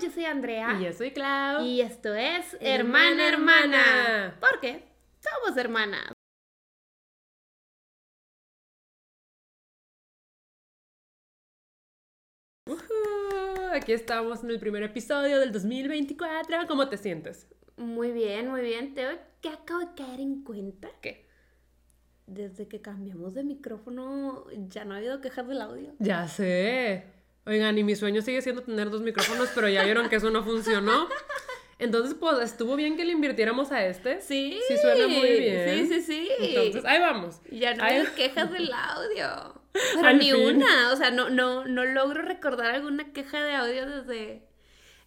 yo soy Andrea. Y yo soy Clau. Y esto es Hermana Hermana. ¿Por qué? Somos hermanas. Ujú, aquí estamos en el primer episodio del 2024. ¿Cómo te sientes? Muy bien, muy bien. Te que acabo de caer en cuenta. ¿Qué? Desde que cambiamos de micrófono ya no ha habido quejas del audio. Ya sé. Oigan, y mi sueño sigue siendo tener dos micrófonos, pero ya vieron que eso no funcionó. Entonces, pues, estuvo bien que le invirtiéramos a este. Sí. Sí suena muy bien. Sí, sí, sí. Entonces, ahí vamos. Ya no hay quejas del audio. Pero Al ni fin. una. O sea, no, no, no logro recordar alguna queja de audio desde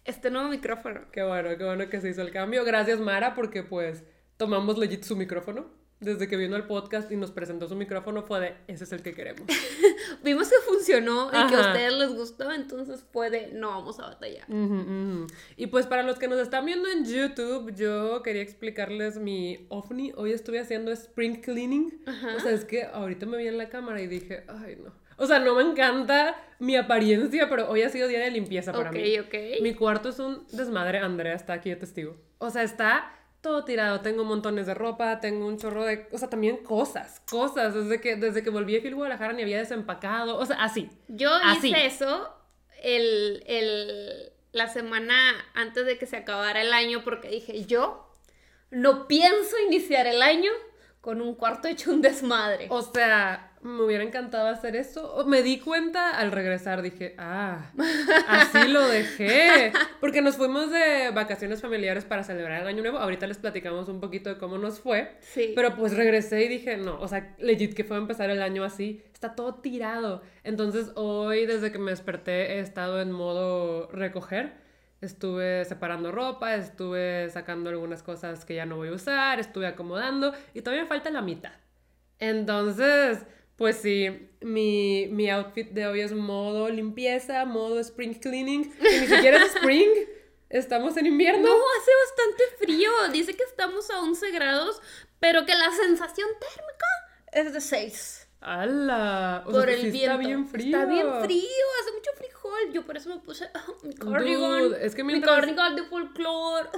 este nuevo micrófono. Qué bueno, qué bueno que se hizo el cambio. Gracias, Mara, porque pues tomamos legit su micrófono. Desde que vino el podcast y nos presentó su micrófono fue de, ese es el que queremos. Vimos que funcionó y que a Ajá. ustedes les gustó, entonces puede, no vamos a batallar. Ujú, ujú. Y pues para los que nos están viendo en YouTube, yo quería explicarles mi ovni. Hoy estuve haciendo spring cleaning. Ajá. O sea, es que ahorita me vi en la cámara y dije, ay no. O sea, no me encanta mi apariencia, pero hoy ha sido día de limpieza para Ok, mí. ok. Mi cuarto es un desmadre, Andrea está aquí de testigo. O sea, está todo tirado, tengo montones de ropa, tengo un chorro de, o sea, también cosas, cosas, desde que, desde que volví a Gil Guadalajara ni había desempacado, o sea, así. Yo Así. hice eso el, el- la semana antes de que se acabara el año porque dije, yo no pienso iniciar el año con un cuarto hecho un desmadre. O sea, me hubiera encantado hacer eso. Me di cuenta al regresar, dije, ah, así lo dejé. Porque nos fuimos de vacaciones familiares para celebrar el año nuevo. Ahorita les platicamos un poquito de cómo nos fue. Sí. Pero pues regresé y dije, no, o sea, legit que fue a empezar el año así, está todo tirado. Entonces hoy, desde que me desperté, he estado en modo recoger. Estuve separando ropa, estuve sacando algunas cosas que ya no voy a usar, estuve acomodando y todavía me falta la mitad. Entonces, pues sí, mi, mi outfit de hoy es modo limpieza, modo spring cleaning, que ni siquiera es spring, estamos en invierno. No, hace bastante frío. Dice que estamos a 11 grados, pero que la sensación térmica es de 6. ¡Hala! O por sea, el sí viento. está bien frío. Está bien frío, hace mucho frijol. Yo por eso me puse ah, mi cardigan. Dude, es que Mi mientras- cardigan de folclore.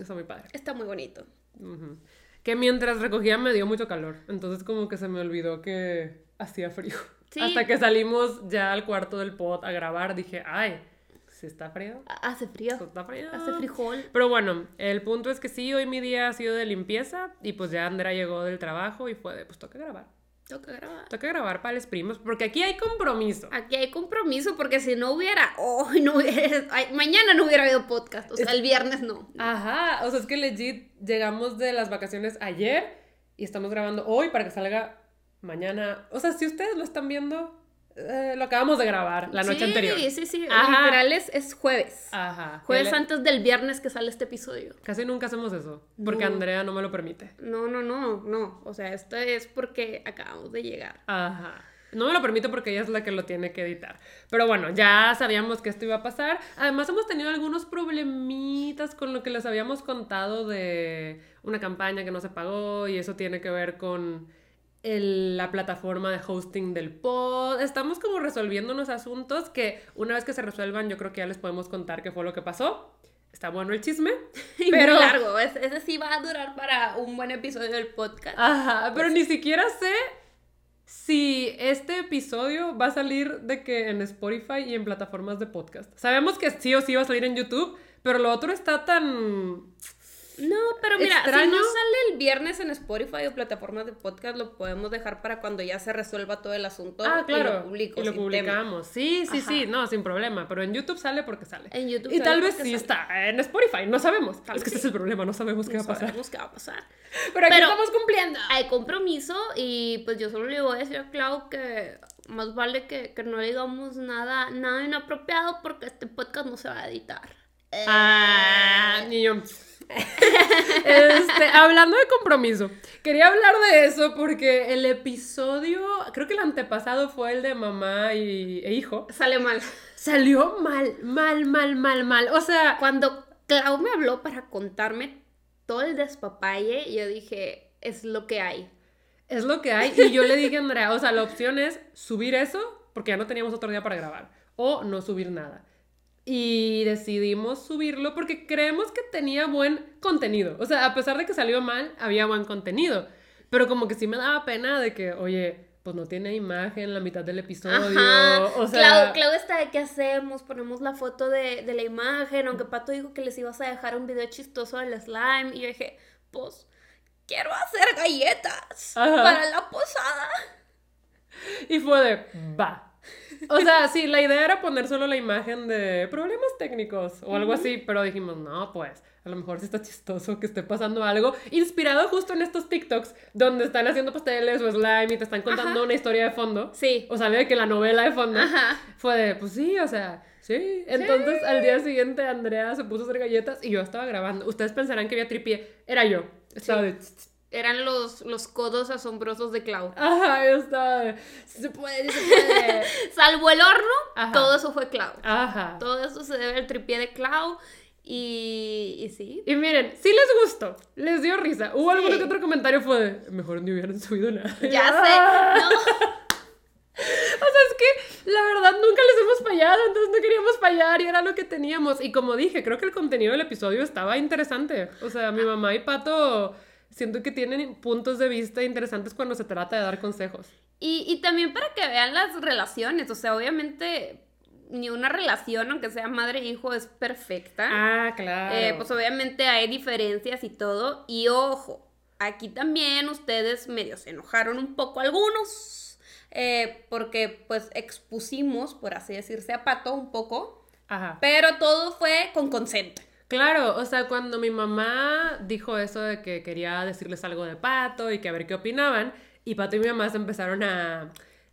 Está muy padre. Está muy bonito. Ujú. Que mientras recogía me dio mucho calor. Entonces como que se me olvidó que hacía frío. Sí. Hasta que salimos ya al cuarto del pod a grabar, dije, ay, si está frío. Ha- Hace frío. Está frío. Hace frijol. Pero bueno, el punto es que sí, hoy mi día ha sido de limpieza y pues ya Andrea llegó del trabajo y fue de, pues toca grabar. Toca grabar. Toca grabar para los primos porque aquí hay compromiso. Aquí hay compromiso porque si no hubiera, oh, no hubiera- ay, mañana no hubiera habido podcast, o sea, el viernes no. Ajá, o sea, es que legit llegamos de las vacaciones ayer y estamos grabando hoy para que salga mañana. O sea, si ustedes lo están viendo, eh, lo acabamos de grabar la noche sí, anterior. Sí, sí, sí. Ajá. Literal es, es jueves. Ajá. Jueves antes del viernes que sale este episodio. Casi nunca hacemos eso, porque No. Andrea no me lo permite. No, no, no, no. O sea, esto es porque acabamos de llegar. Ajá. No me lo permite porque ella es la que lo tiene que editar. Pero bueno, ya sabíamos que esto iba a pasar. Además, hemos tenido algunos problemitas con lo que les habíamos contado de una campaña que no se pagó y eso tiene que ver con el- la plataforma de hosting del pod. Estamos como resolviendo unos asuntos que una vez que se resuelvan yo creo que ya les podemos contar qué fue lo que pasó. Está bueno el chisme. Y Pero- muy largo. Es- Ese sí va a durar para un buen episodio del podcast. Ajá, pero ni siquiera sé si este episodio va a salir de que en Spotify y en plataformas de podcast. Sabemos que sí o sí va a salir en YouTube, pero lo otro está tan... No, pero mira, si no sale el viernes en Spotify o plataformas de podcast, lo podemos dejar para cuando ya se resuelva todo el asunto. ah, claro. Y lo publico. y lo tema. publicamos. Sí, sí, Ajá. sí, no, sin problema. Pero en YouTube sale porque sale. En YouTube y sale tal vez sí sale. está en Spotify, no sabemos. Tal es que vez ese es el problema, no sabemos qué No va a pasar. sabemos qué va a pasar. Pero aquí Pero- estamos cumpliendo. Hay compromiso y pues yo solo le voy a decir a Clau que más vale que, que no digamos nada, nada inapropiado porque este podcast no se va a editar. Ah, niño. Este, hablando de compromiso, quería hablar de eso porque el episodio, creo que el antepasado fue el de mamá y, e hijo, Sale mal. salió mal, mal, mal, mal, mal. O sea, Cuando Clau me habló para contarme todo el despapalle, yo dije, es lo que hay. es lo que hay. Y yo le dije a Andrea, o sea, la opción es subir eso, porque ya no teníamos otro día para grabar, o no subir nada. Y decidimos subirlo porque creemos que tenía buen contenido. O sea, a pesar de que salió mal, había buen contenido. Pero como que sí me daba pena de que, oye, pues no tiene imagen la mitad del episodio. Ajá. O sea, Clau, Clau está de qué hacemos, ponemos la foto de, de la imagen, aunque Pato dijo que les ibas a dejar un video chistoso del slime. Y yo dije, pues, quiero hacer galletas Ajá. para la posada. y fue de, va. O sea, sí, la idea era poner solo la imagen de problemas técnicos o algo así, pero dijimos, no, pues, a lo mejor sí está chistoso que esté pasando algo inspirado justo en estos TikToks donde están haciendo pasteles o slime y te están contando Ajá. una historia de fondo. Sí. O sale de que la novela de fondo Ajá. fue de, pues sí, o sea, sí. Entonces al día siguiente Andrea se puso a hacer galletas y yo estaba grabando. Ustedes pensarán que había tripié. Era yo. Estaba Sí. de... Eran los, los codos asombrosos de Clau. Ajá, de... "Sí Se puede, se puede. Salvo el horno, Ajá. todo eso fue Clau. Ajá. Todo eso se debe al tripié de Clau. Y, y sí. Y miren, sí les gustó, les dio risa. Hubo Sí. que otro comentario fue de, mejor ni hubieran subido nada. Ya Ah. sé. No. O sea, es que la verdad nunca les hemos fallado, entonces no queríamos fallar y era lo que teníamos. Y como dije, creo que el contenido del episodio estaba interesante. O sea, mi mamá y Pato siento que tienen puntos de vista interesantes cuando se trata de dar consejos. Y, y también para que vean las relaciones, o sea, obviamente ni una relación, aunque sea madre e hijo, es perfecta. Ah, claro. Eh, pues obviamente hay diferencias y todo. Y ojo, aquí también ustedes medio se enojaron un poco algunos, eh, porque pues expusimos, por así decirse, a Pato un poco, Ajá. pero todo fue con consent. Claro, o sea, cuando mi mamá dijo eso de que quería decirles algo de Pato y que a ver qué opinaban, y Pato y mi mamá se empezaron a...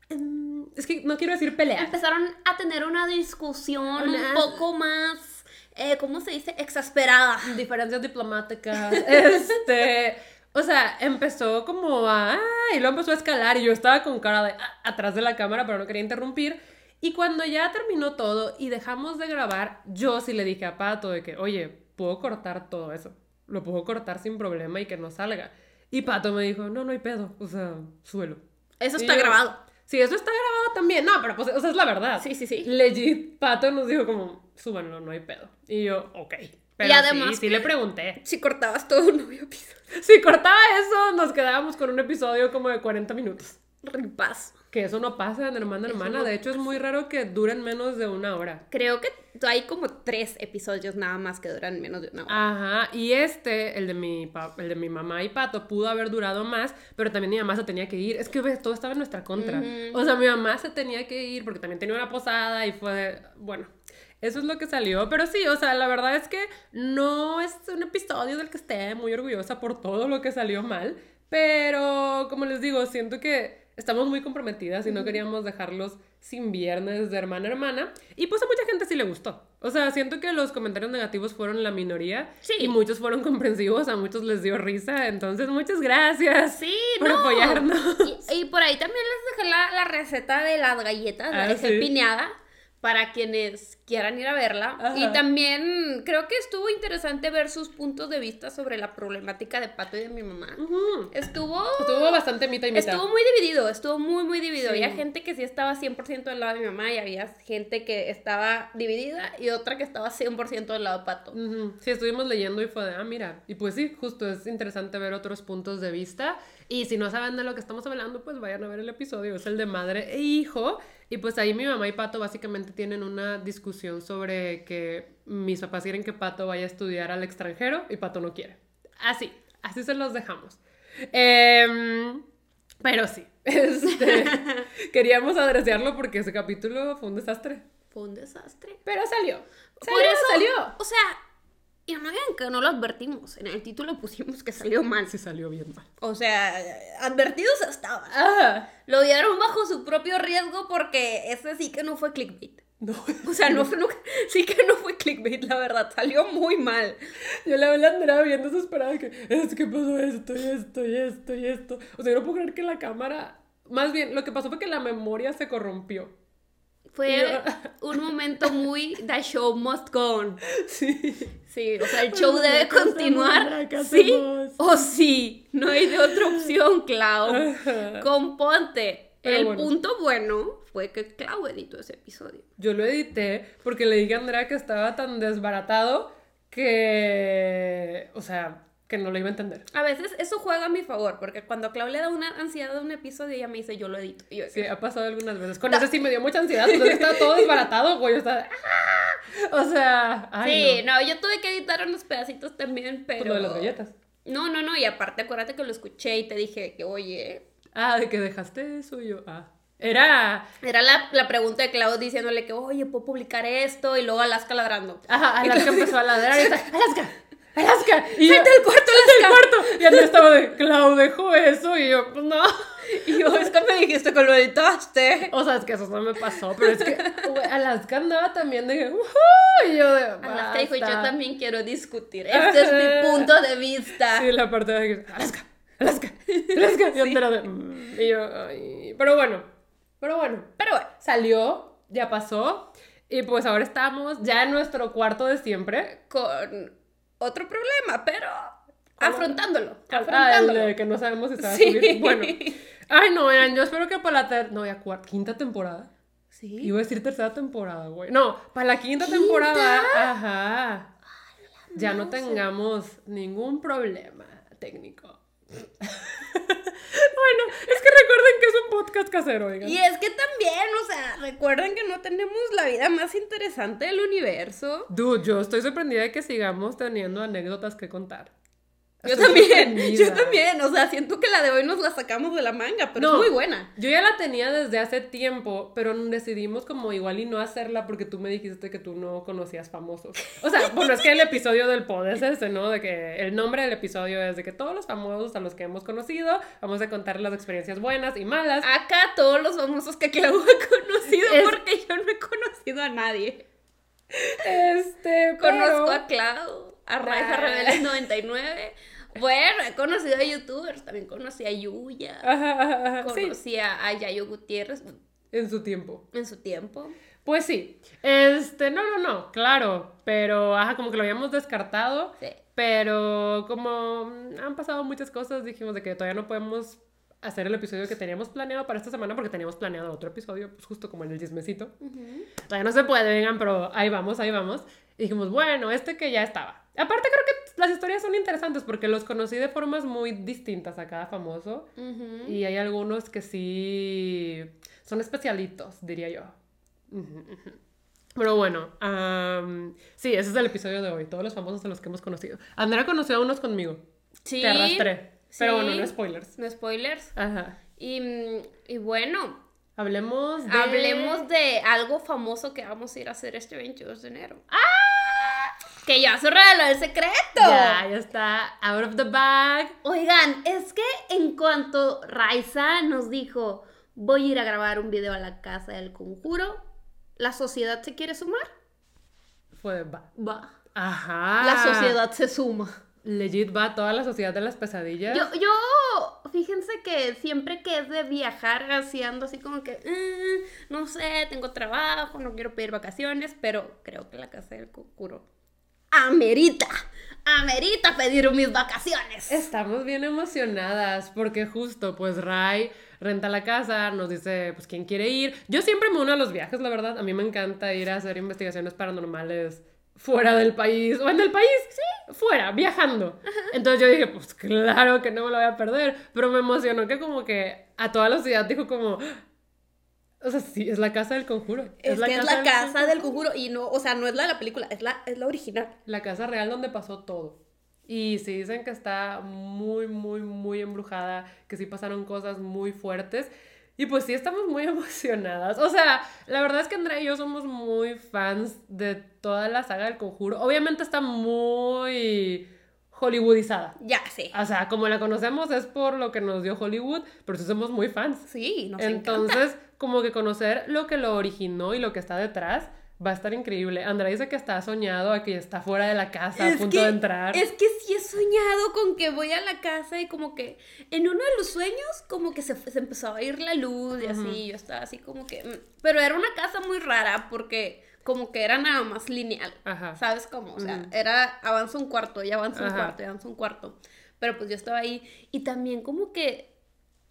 mm, Es que no quiero decir pelear. Empezaron a tener una discusión Una- un poco más, eh, ¿cómo se dice? Exasperada. Diferencias diplomáticas. Este... O sea, empezó como a... ah, y luego empezó a escalar y yo estaba con cara de... ah, atrás de la cámara, pero no quería interrumpir. Y cuando ya terminó todo y dejamos de grabar, yo sí le dije a Pato de que, oye, puedo cortar todo eso. Lo puedo cortar sin problema y que no salga. Y Pato me dijo, no, no hay pedo. O sea, suelo. Eso Y está yo, grabado. Sí, eso está grabado también. No, pero pues, o sea, es la verdad. Sí, sí, sí. Legit, Pato nos dijo como, súbanlo, no hay pedo. Y yo, ok. Pero Y además sí, sí le pregunté. Si cortabas todo, no había piso. Si cortaba eso, nos quedábamos con un episodio como de 40 minutos. Ripaz. Que eso no pasa en Hermana Eso Hermana. no De hecho, es muy raro que duren menos de una hora. Creo que hay como tres episodios nada más que duran menos de una hora. Ajá, y este, el de mi el de mi mamá y Pato, pudo haber durado más, pero también mi mamá se tenía que ir. Es que ves, todo estaba en nuestra contra. O sea, mi mamá se tenía que ir porque también tenía una posada y fue de, bueno, eso es lo que salió. Pero sí, o sea, la verdad es que no es un episodio del que esté muy orgullosa por todo lo que salió mal, pero como les digo, siento que estamos muy comprometidas y no queríamos dejarlos sin viernes de hermana a hermana. Y pues a mucha gente sí le gustó. O sea, siento que los comentarios negativos fueron la minoría Sí. y muchos fueron comprensivos, a muchos les dio risa. Entonces, muchas gracias Sí, por no. apoyarnos. Y, y por ahí también les dejé la, la receta de las galletas, la Ah, dejé sí. Para quienes quieran ir a verla. Ajá. Y también creo que estuvo interesante ver sus puntos de vista sobre la problemática de Pato y de mi mamá. Estuvo... Estuvo bastante mitad y mitad. Estuvo muy dividido, estuvo muy, muy dividido. Sí. Había gente que sí estaba 100% del lado de mi mamá y había gente que estaba dividida y otra que estaba 100% del lado de Pato. Ujú. Sí, estuvimos leyendo y fue de, ah, mira. Y pues sí, justo es interesante ver otros puntos de vista. Y si no saben de lo que estamos hablando, pues vayan a ver el episodio. Es el de madre e hijo. Y pues ahí mi mamá y Pato básicamente tienen una discusión sobre que mis papás quieren que Pato vaya a estudiar al extranjero y Pato no quiere. Así, así se los dejamos. Em, pero sí, este, queríamos adresearlo porque ese capítulo fue un desastre. Fue un desastre. Pero salió. Por Salió, eso, salió. o sea, y no digan que no lo advertimos. En el título pusimos que salió mal. Sí salió bien mal. O sea, advertidos estaba. Ah, Lo dieron bajo su propio riesgo porque ese sí que no fue clickbait. no. O sea, no sí que no fue clickbait, la verdad. Salió muy mal. Yo la la andaba bien desesperada que es que pasó esto y esto y esto y esto. O sea, yo no puedo creer que la cámara. Más bien, lo que pasó fue que la memoria se corrompió. Fue un momento muy The show must go on. Sí. Sí, o sea, el show debe ¿qué hacemos, continuar. Sí o sí. No hay de otra opción, Clau. Ajá. Componte. Pero el bueno. punto bueno fue que Clau editó ese episodio. Yo lo edité porque le dije a Andrea que estaba tan desbaratado que, o sea, que no lo iba a entender. A veces eso juega a mi favor, porque cuando Clau le da una ansiedad a un episodio, ella me dice, yo lo edito. Y yo, Sí, ha pasado algunas veces. Con ese sí me dio mucha ansiedad, entonces estaba todo desbaratado, güey, yo estaba... ¡ah! O sea, ay, sí, no. no. yo tuve que editar unos pedacitos también, Pues pero... lo de las galletas. No, no, no, y aparte acuérdate que lo escuché y te dije que, oye, Ah, de que dejaste eso y yo, ah. Era... era la, la pregunta de Clau diciéndole que, oye, puedo publicar esto, y luego Alaska ladrando. Ajá, Alaska empezó a ladrar y está, Alaska, Alaska. Y ¡Salte del cuarto, ¡Salte del cuarto! Y Andrea estaba de, Clau dejó eso y yo, pues no. Y yo, es que me dijiste que lo editaste. O sea, es que eso no me pasó, pero es que Alaska andaba también de, "Ujú", y yo de, Alaska dijo, yo también quiero discutir. Este es mi punto de vista. Sí, la parte de que, Alaska, Alaska, Alaska. Y de, "Mm", y yo, ay, pero bueno, pero bueno, Pero bueno, salió, ya pasó, y pues ahora estamos ya en nuestro cuarto de siempre. con otro problema, pero ¿Cómo? afrontándolo. Ah, el Afrontándolo. de que no sabemos si se va a Sí. subir. Bueno, ay no, eran, yo espero que para la ter no, ya cuarta, quinta temporada. Sí. Iba a decir tercera temporada, güey. No, para la quinta temporada, ajá. Ya no tengamos ningún problema técnico. Bueno, es que recuerden que es un podcast casero, oigan. Y es que también, o sea, recuerden que no tenemos la vida más interesante del universo. Dude, yo estoy sorprendida de que sigamos teniendo anécdotas que contar. Yo Estoy también, yo también, o sea, siento que la de hoy nos la sacamos de la manga, pero No. es muy buena. Yo ya la tenía desde hace tiempo, pero decidimos como igual y no hacerla porque tú me dijiste que tú no conocías famosos. O sea, bueno, es que el episodio del pod es ese, ¿no? De que el nombre del episodio es de que todos los famosos a los que hemos conocido, vamos a contar las experiencias buenas y malas. Acá todos los famosos que Clau ha conocido, Es- porque yo no he conocido a nadie. Este, Conozco pero... a Clau, a Raiza Ah. Rebeldes 99. Bueno, he conocido a youtubers, también conocí a Yuya, Ajá, ajá, ajá, sí, conocí a Yayo Gutiérrez en su tiempo. en su tiempo. Pues sí, este, no, no, no, claro, pero, ajá, como que lo habíamos descartado. Sí. Pero como han pasado muchas cosas, dijimos de que todavía no podemos hacer el episodio que teníamos planeado para esta semana porque teníamos planeado otro episodio, pues justo como en el chismecito. Todavía no se puede, vengan, pero ahí vamos, ahí vamos. Y dijimos, bueno, este que ya estaba. Aparte creo que las historias son interesantes porque los conocí de formas muy distintas a cada famoso. Ujú. Y hay algunos que sí son especialitos, diría yo. Ujú, ujú. Pero bueno, am, sí, ese es el episodio de hoy, todos los famosos a los que hemos conocido. Andrea conoció a unos conmigo. Sí. Te arrastré. Pero Sí. bueno, no spoilers. No spoilers. Ajá. Y, y bueno, Hablemos de... hablemos de algo famoso que vamos a ir a hacer este 22 de enero. ¡Ah! Que ya se reveló el secreto. Ya, ya está. Out of the bag. Oigan, es que en cuanto Raiza nos dijo, voy a ir a grabar un video a la casa del conjuro, ¿la sociedad se quiere sumar? Fue va. Va. Ajá. La sociedad se suma. Legit va toda la sociedad de las pesadillas. Yo, yo, fíjense que siempre que es de viajar, así ando así como que, "Mm, no sé, tengo trabajo, no quiero pedir vacaciones, pero creo que la casa del conjuro amerita, amerita pedir mis vacaciones. Estamos bien emocionadas porque justo pues Rai renta la casa, nos dice pues quién quiere ir. Yo siempre me uno a los viajes, la verdad. A mí me encanta ir a hacer investigaciones paranormales fuera del país o en el país, sí, fuera, viajando. Entonces yo dije, pues claro que no me lo voy a perder, pero me emocionó que como que a toda la ciudad dijo como o sea, sí, es la casa del conjuro. Es, que es la del casa del conjuro y no, o sea, no es la de la película, es la, es la original. La casa real donde pasó todo. Y sí dicen que está muy, muy, muy embrujada, que sí pasaron cosas muy fuertes. Y pues sí estamos muy emocionadas. O sea, la verdad es que Andrea y yo somos muy fans de toda la saga del conjuro. Obviamente está muy hollywoodizada. Ya sé. O sea, como la conocemos es por lo que nos dio Hollywood, pero sí somos muy fans. Sí, nos encanta. Entonces, como que conocer lo que lo originó y lo que está detrás va a estar increíble. Andrea dice que está soñado a que está fuera de la casa, a punto que, de entrar. Es que sí he soñado con que voy a la casa y como que en uno de los sueños como que se, se empezó a ir la luz y así, yo estaba así como que... mm, Pero era una casa muy rara porque como que era nada más lineal, Ajá. ¿sabes cómo? O sea, era avanza un cuarto, ya avanza un cuarto, ya avanza un cuarto. Pero pues yo estaba ahí y también como que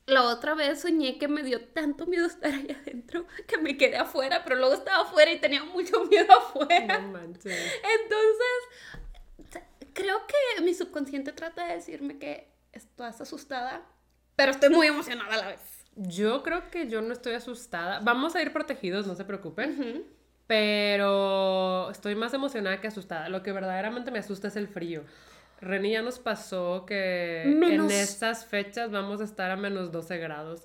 la otra vez soñé que me dio tanto miedo estar ahí adentro que me quedé afuera, pero luego estaba afuera y tenía mucho miedo afuera. No manches. Entonces, creo que mi subconsciente trata de decirme que estás asustada, pero estoy muy emocionada a la vez. Yo creo que yo no estoy asustada. Vamos a ir protegidos, no se preocupen. Ujú. Pero estoy más emocionada que asustada. Lo que verdaderamente me asusta es el frío. Reni ya nos pasó que Menos- en estas fechas vamos a estar a menos 12 grados.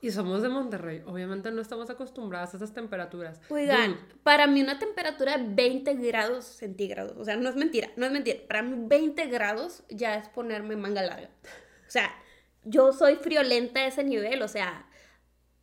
Y somos de Monterrey. Obviamente no estamos acostumbradas a esas temperaturas. Oigan, Dude, para mí una temperatura de 20 grados centígrados, o sea, no es mentira, no es mentira. Para mí 20 grados ya es ponerme manga larga. O sea, yo soy friolenta a ese nivel, o sea,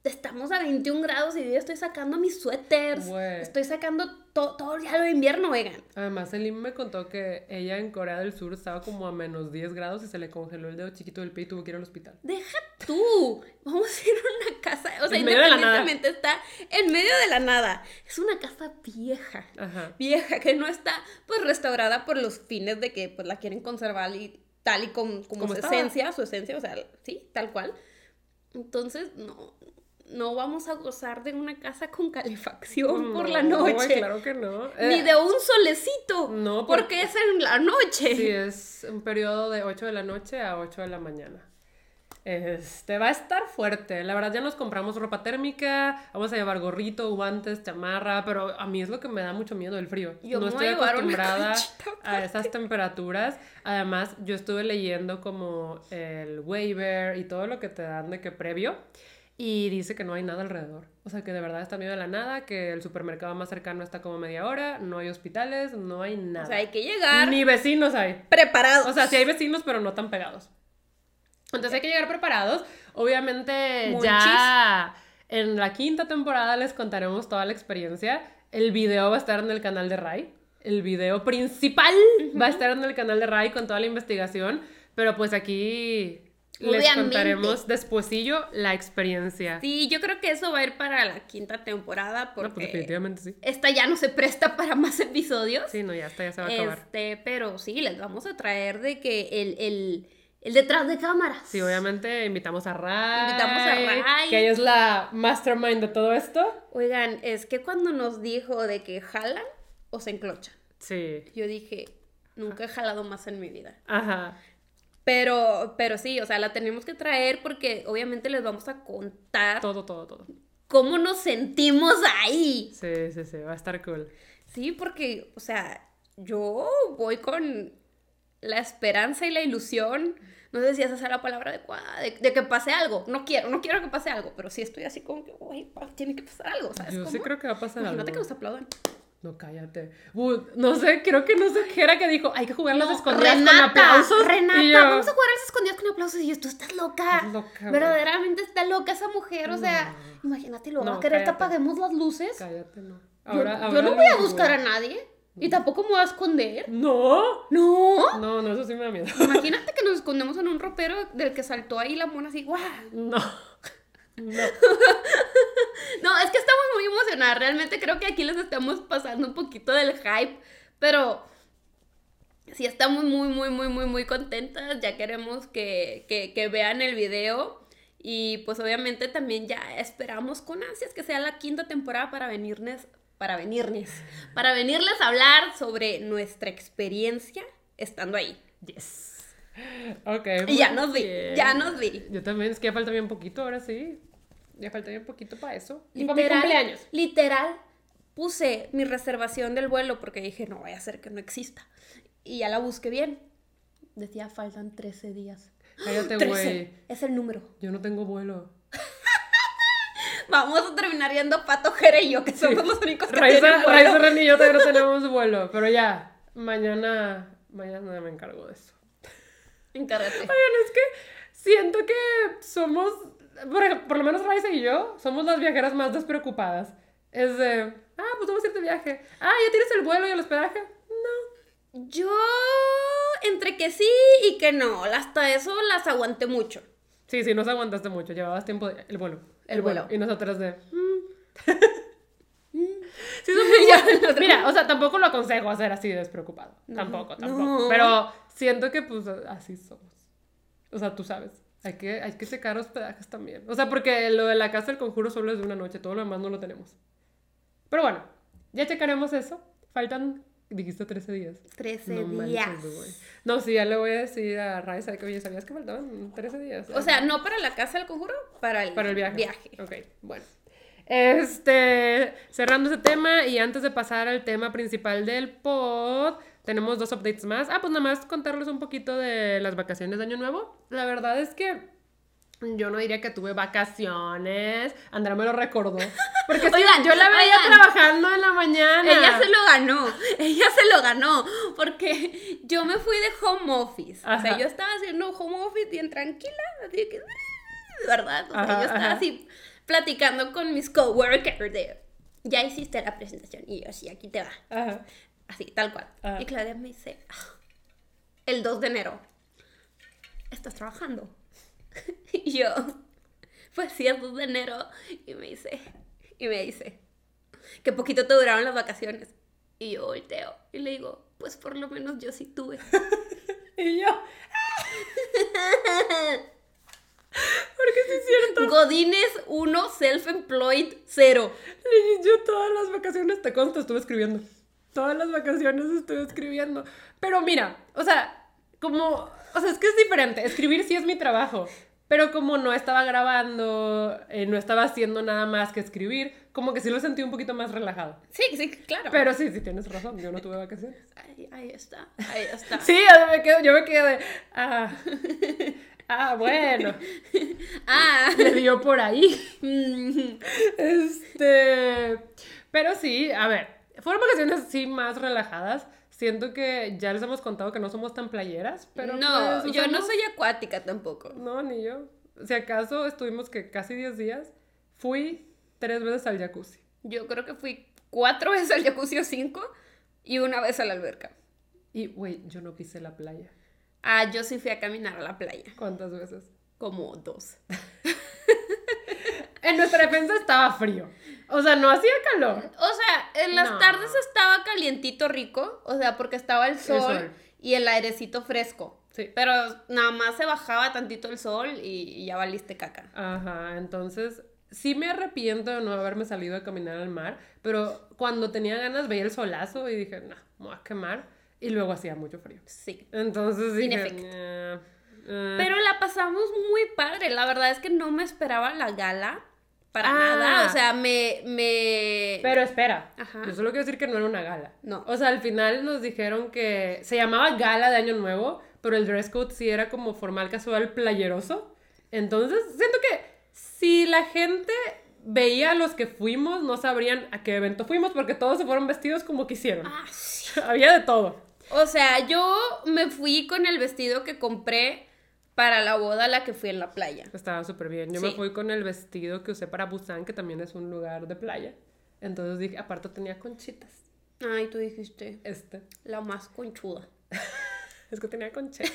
estamos a 21 grados y yo estoy sacando mis suéteres, estoy sacando to- todo ya lo de invierno, oigan. Además, Elim me contó que ella en Corea del Sur estaba como a menos 10 grados y se le congeló el dedo chiquito del pie y tuvo que ir al hospital. Deja tú, vamos a ir a una casa, o sea, En independientemente está en medio de la nada. Es una casa vieja. Ajá. vieja que no está pues restaurada por los fines de que pues la quieren conservar y tal y como, como, Como su estaba. esencia, su esencia, o sea, sí, tal cual. Entonces, no, no vamos a gozar de una casa con calefacción por la noche. claro que no. Ni Eh, de un solecito. No, porque, porque- es en la noche. Sí, es un periodo de 8 de la noche a 8 de la mañana. Este va a estar fuerte. La verdad, ya nos compramos ropa térmica. Vamos a llevar gorrito, guantes, chamarra. Pero a mí es lo que me da mucho miedo el frío. Yo no estoy acostumbrada a esas temperaturas. Además, yo estuve leyendo como el waiver y todo lo que te dan de que previo. Y dice que no hay nada alrededor. O sea, que de verdad está medio de la nada, que el supermercado más cercano está como media hora, no hay hospitales, no hay nada. O sea, hay que llegar Ni vecinos hay. preparados. O sea, sí hay vecinos, pero no tan pegados. Entonces hay que llegar preparados. Obviamente Monchis. ya en la quinta temporada les contaremos toda la experiencia. El video va a estar en el canal de Rai. El video principal va a estar en el canal de Rai con toda la investigación. Pero pues aquí les Obviamente. contaremos despuesillo la experiencia. Sí, yo creo que eso va a ir para la quinta temporada No, pues porque definitivamente sí. esta ya no se presta para más episodios. Sí, no, ya está, ya se va a acabar. Este, pero sí, les vamos a traer de que el, el, el detrás de cámaras. Sí, obviamente invitamos a Rai. Invitamos a Rai. Que ella es la mastermind de todo esto. Oigan, es que cuando nos dijo de que jalan o se enclochan, Sí. yo dije, nunca he jalado más en mi vida. Ajá. Pero, pero sí, o sea, la tenemos que traer porque obviamente les vamos a contar Todo, todo, todo. cómo nos sentimos ahí. Sí, sí, sí, va a estar cool. Sí, porque, o sea, yo voy con la esperanza y la ilusión, no sé si esa sea la palabra adecuada, de, de que pase algo. No quiero, no quiero que pase algo, pero sí estoy así como que, pa- tiene que pasar algo, ¿sabes? Yo sí cómo? creo que va a pasar Imagínate que algo. nos aplaudan. No, cállate. Uh, no sé, creo que no sé qué era que dijo. Hay que jugar las No, escondidas con aplausos. Renata, yo, vamos a jugar a las escondidas con aplausos. Y yo, tú estás loca. Estás loca, güey. Verdaderamente está loca esa mujer. O sea, imagínate, luego va No, a querer que cállate. apaguemos las luces. Cállate, no. Yo- Ahora, yo, no voy a buscar a nadie. Y tampoco me voy a esconder. No. No. No, no, eso sí me da miedo. Imagínate que nos escondemos en un ropero del que saltó ahí la mona así, ¡guau! No. No. No, es que estamos muy emocionadas. Realmente creo que aquí les estamos pasando un poquito del hype, pero sí estamos muy, muy, muy, muy, muy contentas. Ya queremos que, que, que vean el video. Y pues obviamente también ya esperamos con ansias que sea la quinta temporada para venirles, para venirles, para venirles a hablar sobre nuestra experiencia estando ahí. Yes. Ok. Y ya nos vi, bien. ya nos vi. Yo también, es que ya falta bien poquito, ahora sí. Ya falta bien poquito para eso. Y para mi Literal, cumpleaños. literal, puse mi reservación del vuelo porque dije, no vaya a ser que no exista. Y ya la busqué bien. Decía, faltan 13 días. Cállate, 13 güey. es el número. Yo no tengo vuelo. Vamos a terminar yendo Pato Jere y yo, que somos los únicos que Raiza, tienen Raiza, vuelo. Ren y yo todavía no tenemos vuelo. Pero ya, mañana, mañana me encargo de eso. Encárgate. Oigan, es que siento que somos, por, por lo menos Raiza y yo, somos las viajeras más despreocupadas. Es de, ah, pues vamos a ir de viaje. Ah, ¿ya tienes el vuelo y el hospedaje? No. Yo, entre que sí y que no, hasta eso las aguanté mucho. Sí, sí, nos aguantaste mucho, llevabas tiempo, de- el vuelo. El vuelo. Y nosotras de, mm. Sí, somos- Ya, nosotros- Mira, o sea, tampoco lo aconsejo hacer así de despreocupado. Tampoco, tampoco. no. Pero siento que pues así somos. O sea, tú sabes. Hay que, hay que checar hospedajes también. O sea, porque lo de la casa del conjuro solo es de una noche, todo lo demás no lo tenemos. Pero bueno, ya checaremos eso. Faltan, dijiste 13 días. 13 No manches, días. güey. No, sí, ya le voy a decir a Raiza que, oye, ¿sabías que faltaban 13 días? O sea, no para la casa del conjuro, para el, Para el viaje. viaje. Ok, bueno. Este, cerrando ese tema y antes de pasar al tema principal del pod, tenemos dos updates más. Ah, pues nada más contarles un poquito de las vacaciones de Año Nuevo. La verdad es que yo no diría que tuve vacaciones. Andrea me lo recordó. Porque sí, Oigan, yo la veía oigan. trabajando en la mañana. Ella se lo ganó, ella se lo ganó, porque yo me fui de home office. O sea, Ajá. yo estaba haciendo home office bien tranquila, así que, ¿verdad? O sea, Ajá, yo estaba ajá. así platicando con mis coworkers de, ya hiciste la presentación, y yo, sí, aquí te va. Así, tal cual. Ajá. Y Claudia me dice, "Ah, el 2 de enero, ¿estás trabajando? Y yo, pues sí, es 2 de enero. Y me dice, y me dice, que poquito te duraron las vacaciones. Y yo volteo y le digo, pues por lo menos yo sí tuve. Y yo. Porque sí es cierto. Godines 1, self-employed 0. Legit, Yo todas las vacaciones, te consto, estuve escribiendo. Todas las vacaciones estuve escribiendo. Pero mira, o sea, como, o sea, es que es diferente. Escribir sí es mi trabajo. Pero como no estaba grabando, eh, no estaba haciendo nada más que escribir, como que sí lo sentí un poquito más relajado. Sí, sí, claro. Pero sí, sí tienes razón, yo no tuve vacaciones. Ahí, ahí está, ahí está. Sí, yo me quedo, yo me quedé de, ah, ah, bueno, Ah, le dio por ahí. mm, Este, pero sí, a ver, fueron vacaciones sí más relajadas. Siento que ya les hemos contado que no somos tan playeras, pero no, pues, yo no soy acuática tampoco. No, ni yo. Si acaso estuvimos que casi 10 días, fui tres veces al jacuzzi. Yo creo que fui cuatro veces al jacuzzi o cinco y una vez a la alberca. Y, güey, yo no pisé la playa. Ah, yo sí fui a caminar a la playa. ¿Cuántas veces? Como dos. En nuestra defensa estaba frío. O sea, no hacía calor. O sea, en las No. tardes estaba calientito rico, o sea, porque estaba el sol, sol. y el airecito fresco. Sí. Pero nada más se bajaba tantito el sol y, y ya valiste caca. Ajá, entonces sí me arrepiento de no haberme salido a caminar al mar, pero cuando tenía ganas veía el solazo y dije, no, me voy a quemar. Y luego hacía mucho frío. Sí. Entonces Sin dije, efecto. "Eh, eh". Pero la pasamos muy padre. La verdad es que no me esperaba la gala para Ah. nada. O sea, me. me... Pero espera, Ajá. yo solo quiero decir que no era una gala. No. O sea, al final nos dijeron que se llamaba gala de Año Nuevo, pero el dress code sí era como formal, casual, playeroso. Entonces, siento que si la gente veía a los que fuimos, no sabrían a qué evento fuimos, porque todos se fueron vestidos como quisieron. Ah, sí. Había de todo. O sea, yo me fui con el vestido que compré para la boda a la que fui en la playa. Estaba súper bien. Yo me fui con el vestido que usé para Busan, que también es un lugar de playa. Entonces dije, aparte tenía conchitas. Ay, tú dijiste, Este. la más conchuda. Es que tenía conchitas.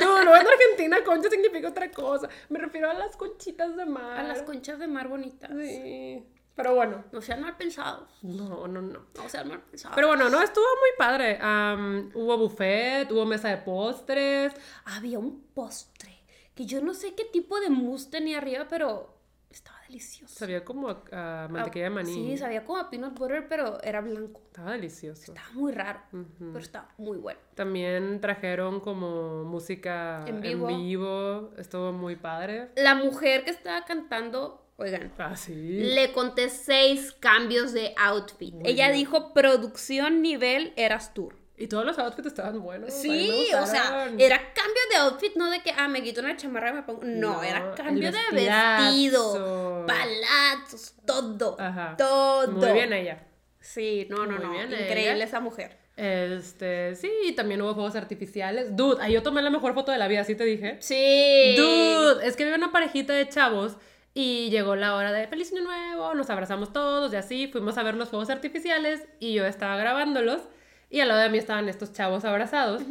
No, no, en Argentina concha significa otra cosa. Me refiero a las conchitas de mar. A las conchas de mar bonitas. Sí. Pero bueno. No sean mal pensados. No, no, no. No sean mal pensados. Pero bueno, no, estuvo muy padre. Am, hubo buffet, hubo mesa de postres. había un postre que yo no sé qué tipo de mousse tenía arriba, pero estaba delicioso. Sabía como a, a mantequilla de maní. Sí, sabía como a peanut butter, pero era blanco. Estaba delicioso. Estaba muy raro, pero estaba muy bueno. También trajeron como música En en vivo. vivo. Estuvo muy padre. La mujer que estaba cantando, oigan, Ah, sí. le conté seis cambios de outfit. Muy Ella bien. dijo producción nivel Eras Tour. Y todos los outfits estaban buenos. Sí, o sea, era cambio de outfit, no de que, ah, me quito una chamarra y me pongo. No, No, era cambio de vestido, palazos, todo. Ajá. Todo. Muy bien ella. Sí, no, no, Muy no. Increíble ella. esa mujer. Este, sí, y también hubo fuegos artificiales. Dude, ahí yo tomé la mejor foto de la vida, ¿sí te dije? Sí. Dude, es que había una parejita de chavos y llegó la hora de feliz año nuevo, nos abrazamos todos y así, fuimos a ver los fuegos artificiales y yo estaba grabándolos y al lado de mí estaban estos chavos abrazados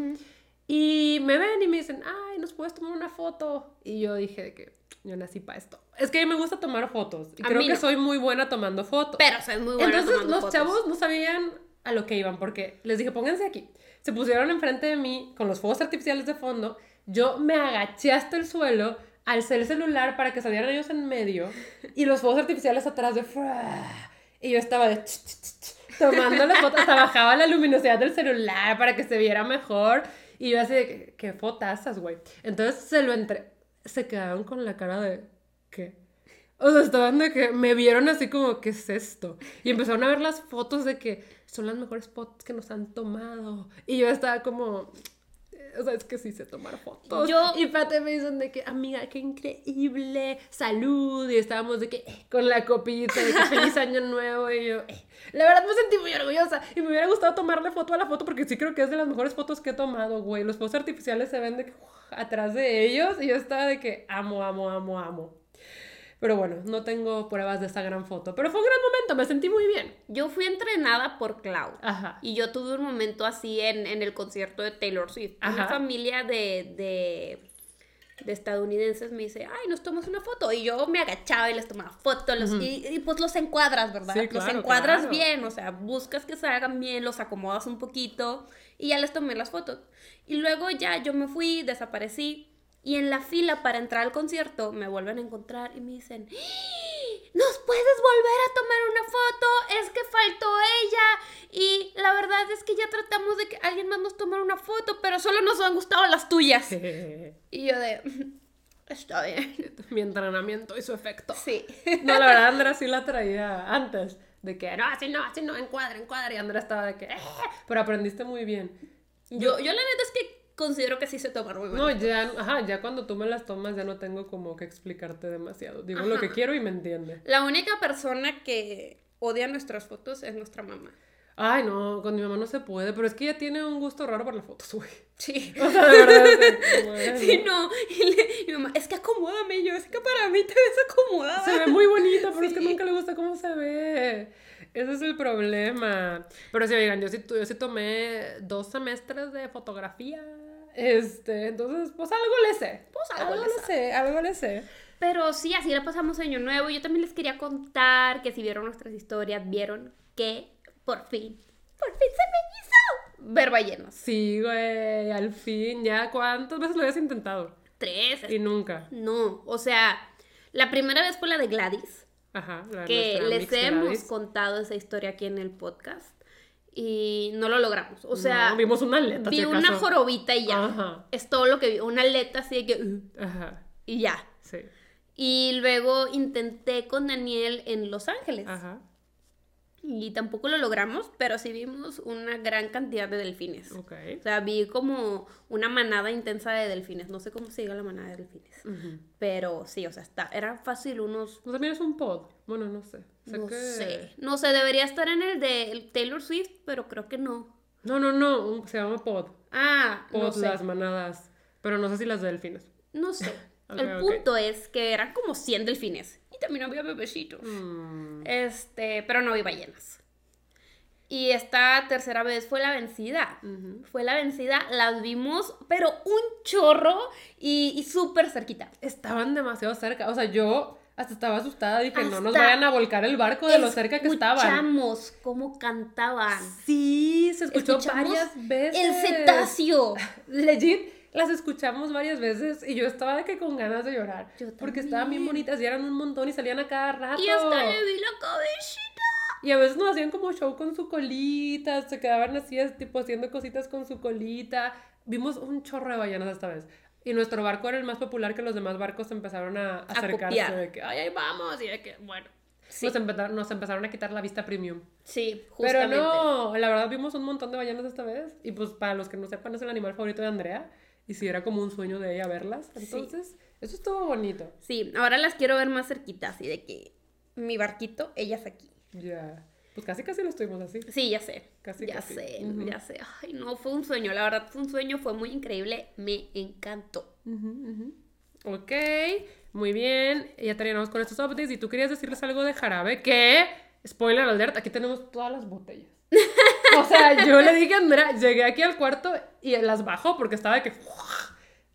y me ven y me dicen, ay, ¿nos puedes tomar una foto? Y yo dije de que yo nací para esto. Es que a mí me gusta tomar fotos y A creo que no. soy muy buena tomando fotos. Pero soy muy buena Entonces tomando los fotos. chavos no sabían a lo que iban porque les dije, pónganse aquí. Se pusieron enfrente de mí con los fuegos artificiales de fondo. Yo me agaché hasta el suelo alcé el celular para que salieran ellos en medio y los fuegos artificiales atrás de... Y yo estaba de... Tomando las fotos, hasta bajaba la luminosidad del celular para que se viera mejor. Y yo así de, qué fotazas, güey. Entonces se lo entre... Se quedaron con la cara de, ¿qué? O sea, estaban de que me vieron así como, ¿qué es esto? Y empezaron a ver las fotos de que son las mejores fotos que nos han tomado. Y yo estaba como, o sea, es que sí sé tomar fotos. Yo- Y Pate me dicen de que, amiga, qué increíble, salud. Y estábamos de que, eh, con la copita, de que feliz año nuevo. Y yo, eh. La verdad me sentí muy orgullosa. Y me hubiera gustado tomarle foto a la foto porque sí creo que es de las mejores fotos que he tomado, güey. Los fuegos artificiales se ven de que, atrás de ellos. Y yo estaba de que, amo, amo, amo, amo. Pero bueno, no tengo pruebas de esa gran foto. Pero fue un gran momento, me sentí muy bien. Yo fui entrenada por Clau. Ajá. Y yo tuve un momento así en, en el concierto de Taylor Swift. Una Ajá. familia de, de, de estadounidenses me dice, ay, nos tomamos una foto. Y yo me agachaba y les tomaba fotos. los- y, y, pues los encuadras, ¿verdad? Sí, los encuadras claro. bien, o sea, buscas que se hagan bien, los acomodas un poquito y ya les tomé las fotos. Y luego ya yo me fui, desaparecí. Y en la fila para entrar al concierto me vuelven a encontrar y me dicen, "¡Ah! ¿nos puedes volver a tomar una foto? Es que faltó ella. Y la verdad es que ya tratamos de que alguien más nos tomara una foto, pero solo nos han gustado las tuyas. Y yo de, está bien. Mi entrenamiento hizo efecto. Sí. No, la verdad, Andrea sí la traía antes. De que, no, así no, así no, encuadra, encuadra. Y Andrea estaba de que, "Eh", pero aprendiste muy bien. Yo, yo la neta es que considero que sí se tomar muy No, bien. ya, ajá, ya cuando tú me las tomas ya no tengo como que explicarte demasiado. Digo lo que quiero y me entiende. La única persona que odia nuestras fotos es nuestra mamá. Ay, no, con mi mamá no se puede, pero es que ella tiene un gusto raro por las fotos, güey. Sí. O sea, de verdad. es bueno. Sí, no. Y, le- y mi mamá, es que acomódame. Yo, es que para mí te ves acomodada. Se ve muy bonita, pero es que nunca le gusta cómo se ve. Ese es el problema. Pero sí, oigan, yo sí, yo sí tomé dos semestres de fotografía. Este, entonces, pues algo le sé. Pues algo le le sé, algo le sé. Pero sí, así la pasamos año nuevo. Yo también les quería contar que si vieron nuestras historias, vieron que por fin, por fin se me hizo ver ballenas. Sí, güey, al fin, ya, ¿cuántas veces lo habías intentado? Tres. Y nunca. No, o sea, la primera vez fue la de Gladys, Ajá, la que les hemos Gladys. contado esa historia aquí en el podcast y no lo logramos. O sea, No, vimos una aleta, vi si una jorobita y ya. Ajá, Es todo lo que vi, una aleta así de que... "Uh", ajá, y ya. sí, Y luego intenté con Daniel en Los Ángeles. ajá, Y tampoco lo logramos, pero sí vimos una gran cantidad de delfines. ok. O sea, vi como una manada intensa de delfines. No sé cómo se diga la manada de delfines. Pero sí, o sea, está, era fácil unos... Pues también es un pod. Bueno, no sé. Sé no que- sé. No sé, debería estar en el de Taylor Swift, pero creo que no. No, no, no, se llama pod. Ah, no Pod, sé. las manadas. Pero no sé si las de delfines. No sé. El punto es que eran como 100 delfines. También había bebecitos. Mm, Este, pero no vi ballenas. Y esta tercera vez fue la vencida. Fue la vencida, las vimos, pero un chorro y, y súper cerquita. Estaban demasiado cerca. O sea, yo hasta estaba asustada. Dije, no nos Hasta vayan a volcar el barco de lo cerca que estaban. Escuchamos cómo cantaban. Sí, se escuchó varias veces. El cetáceo. Legit, las escuchamos varias veces y yo estaba de que con ganas de llorar. Yo porque estaban bien bonitas y eran un montón y salían a cada rato. Y hasta le vi la cabecita. Y a veces nos hacían como show con su colita, se quedaban así, tipo haciendo cositas con su colita. Vimos un chorro de ballenas esta vez. Y nuestro barco era el más popular que los demás barcos empezaron a acercarse. copiar. de que, ay, ahí vamos. Y de que, bueno. Sí. Nos, empezaron, nos empezaron a quitar la vista premium. Sí, Pero justamente. no, la verdad vimos un montón de ballenas esta vez. Y pues para los que no sepan, es el animal favorito de Andrea. Y si era como un sueño de ella verlas. Entonces, eso estuvo bonito. Sí, ahora las quiero ver más cerquita, así de que mi barquito, ellas aquí. Ya. Pues casi casi lo estuvimos así. Sí, ya sé. Casi, ya casi. sé, ya sé. Ay, no, fue un sueño, la verdad fue un sueño, fue muy increíble, me encantó. Ok, muy bien. Ya terminamos con estos updates. Y tú querías decirles algo de jarabe que, spoiler alert, aquí tenemos todas las botellas. o sea, yo le dije a Andrea, llegué aquí al cuarto y las bajó porque estaba de que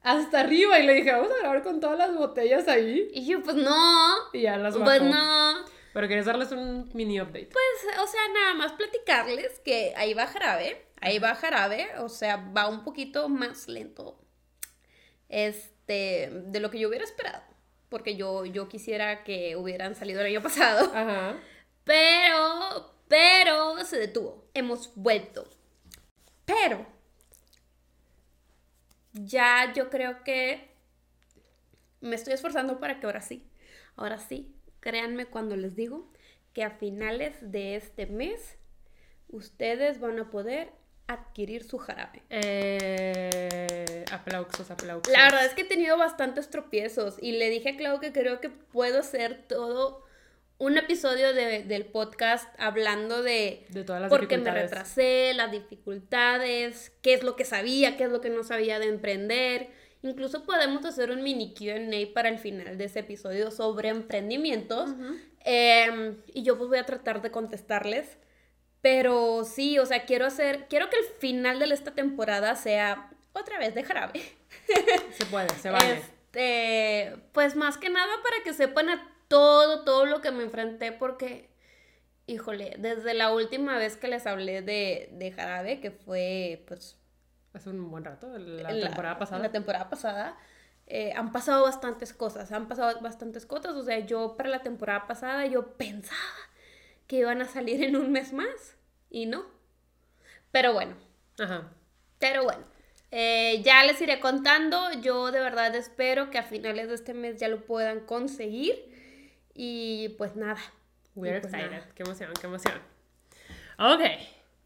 hasta arriba. Y le dije, vamos a grabar con todas las botellas ahí. Y yo, pues no, Y ya las bajó. pues no. Pero querías darles un mini update. Pues, o sea, nada más platicarles que ahí va jarabe, ahí va jarabe, o sea, va un poquito más lento. Este, este, de lo que yo hubiera esperado. Porque yo, yo quisiera que hubieran salido el año pasado. Ajá. Pero, pero se detuvo. Hemos vuelto. Pero, ya yo creo que me estoy esforzando para que ahora sí, ahora sí, créanme cuando les digo que a finales de este mes ustedes van a poder adquirir su jarabe. Eh, aplausos, aplausos. La verdad es que he tenido bastantes tropiezos y le dije a Clau que creo que puedo hacer todo un episodio de- del podcast hablando de, De todas las por qué me retrasé, las dificultades, qué es lo que sabía, qué es lo que no sabía de emprender. Incluso podemos hacer un mini QA para el final de ese episodio sobre emprendimientos. Eh, y yo pues voy a tratar de contestarles. Pero sí, o sea, quiero hacer, quiero que el final de esta temporada sea otra vez de jarabe. Se puede, se vale. Este, pues más que nada para que sepan a todo, todo lo que me enfrenté, porque, híjole, desde la última vez que les hablé de, de jarabe, que fue, pues, Hace un buen rato, la, en temporada pasada. La temporada pasada. eh, han pasado bastantes cosas, han pasado bastantes cosas. O sea, yo para la temporada pasada yo pensaba que iban a salir en un mes más y no. Pero bueno, Ajá. pero bueno. eh, ya les iré contando. Yo de verdad espero que a finales de este mes ya lo puedan conseguir. Y pues nada. We're pues excited. nada. Qué emoción, qué emoción. Ok.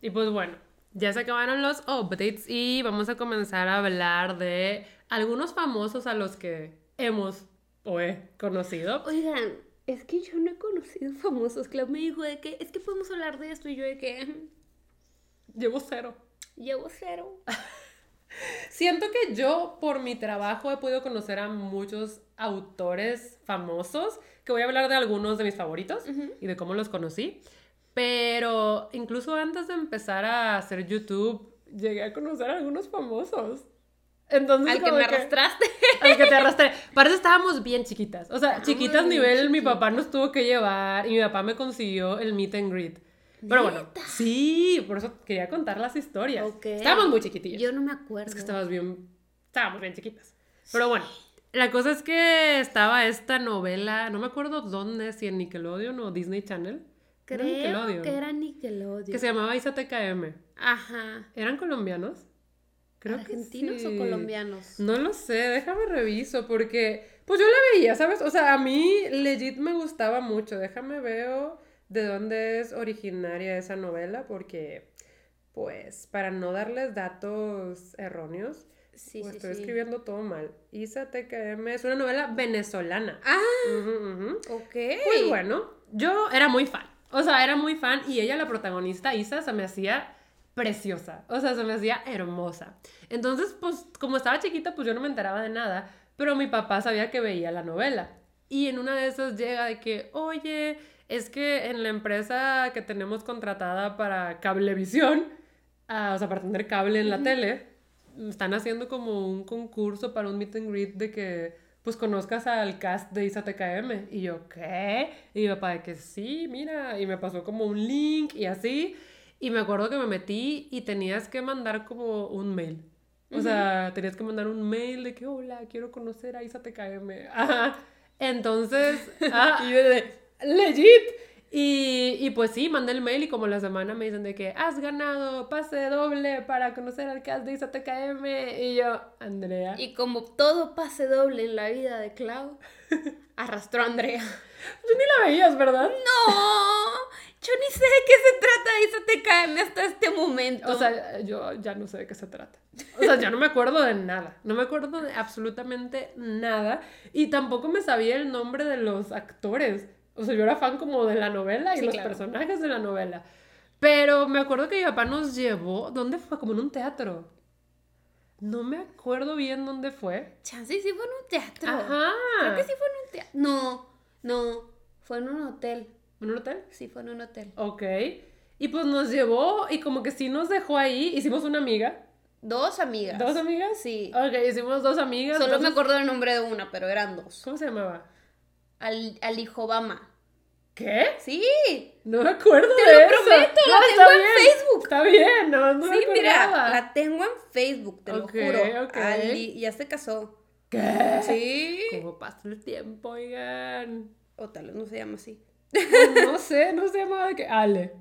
Y pues bueno, ya se acabaron los updates y vamos a comenzar a hablar de algunos famosos a los que hemos o he conocido. Oigan, es que yo no he conocido famosos. Clau me dijo de que es que podemos hablar de esto y yo de que Llevo cero. llevo cero. Siento que yo, por mi trabajo, he podido conocer a muchos autores famosos, que voy a hablar de algunos de mis favoritos y de cómo los conocí. Pero incluso antes de empezar a hacer YouTube, llegué a conocer a algunos famosos. Entonces, Al que me arrastraste. al que te arrastré. Para eso estábamos bien chiquitas. O sea, chiquitas Estábamos bien nivel, mi papá nos tuvo que llevar y mi papá me consiguió el meet and greet. Pero bueno, ¿Neta? sí, por eso quería contar las historias. Ok. Estábamos muy chiquitillas. Yo no me acuerdo. Es que estabas bien. Estábamos bien chiquitas. Pero bueno, la cosa es que estaba esta novela, no me acuerdo dónde, si en Nickelodeon o Disney Channel. Era Creo Nickelodeon, que era Nickelodeon. Que se llamaba Isa TKM. Ajá. ¿Eran colombianos? Creo que ¿Argentinos sí. o colombianos? No lo sé, déjame reviso porque pues yo la veía, ¿sabes? O sea, a mí legit me gustaba mucho. Déjame veo de dónde es originaria esa novela porque pues para no darles datos erróneos, Sí, o sí, estoy sí. escribiendo todo mal. Isa TKM es una novela venezolana. Ah, Ujú, ujú. ok. Pues bueno, yo era muy fan. O sea, era muy fan y ella, la protagonista, Isa, se me hacía preciosa. O sea, se me hacía hermosa. Entonces, pues, como estaba chiquita, pues yo no me enteraba de nada. Pero mi papá sabía que veía la novela. Y en una de esas llega de que, oye, es que en la empresa que tenemos contratada para cablevisión, ah, o sea, para tener cable en la tele, están haciendo como un concurso para un meet and greet de que pues conozcas al cast de Isa TKM. Y yo, ¿qué? Y mi papá de que sí, mira, y me pasó como un link y así. Y me acuerdo que me metí y tenías que mandar como un mail. O sea, tenías que mandar un mail de que, hola, quiero conocer a Isa TKM. Ajá. Entonces, ah, y yo de, legit. Y, y pues sí, mandé el mail y como la semana me dicen de que has ganado pase doble para conocer al cast de Isa TKM. Y yo, Andrea. Y como todo pase doble en la vida de Clau, arrastró a Andrea. Tú ni la veías, ¿verdad? No, yo ni sé de qué se trata esa TKM hasta este momento. O sea, yo ya no sé de qué se trata. O sea, ya no me acuerdo de nada. No me acuerdo de absolutamente nada. Y tampoco me sabía el nombre de los actores. O sea, yo era fan como de la novela y Sí, los claro. personajes de la novela. Pero me acuerdo que mi papá nos llevó. ¿Dónde fue? Como en un teatro. No me acuerdo bien dónde fue. Chance sí fue en un teatro. Ajá. Creo que sí fue en un teatro. No, no, fue en un hotel. ¿En un hotel? Sí, fue en un hotel. Ok. Y pues nos llevó y como que sí nos dejó ahí. Hicimos una amiga. Dos amigas. ¿Dos amigas? Sí. Ok, hicimos dos amigas. Solo me acuerdo del nombre de una, pero eran dos. ¿Cómo se llamaba? Al, al hijo Obama. ¿Qué? Sí. No me acuerdo Te de lo eso. prometo, la tengo en bien, Facebook. Está bien, no, no sí, me mira, la tengo en Facebook, te lo juro. Ali- ya se casó. ¿Qué? Sí. ¿Cómo pasa el tiempo, oigan? O tal vez no se llama así. No sé, no se llamaba de qué. Ale.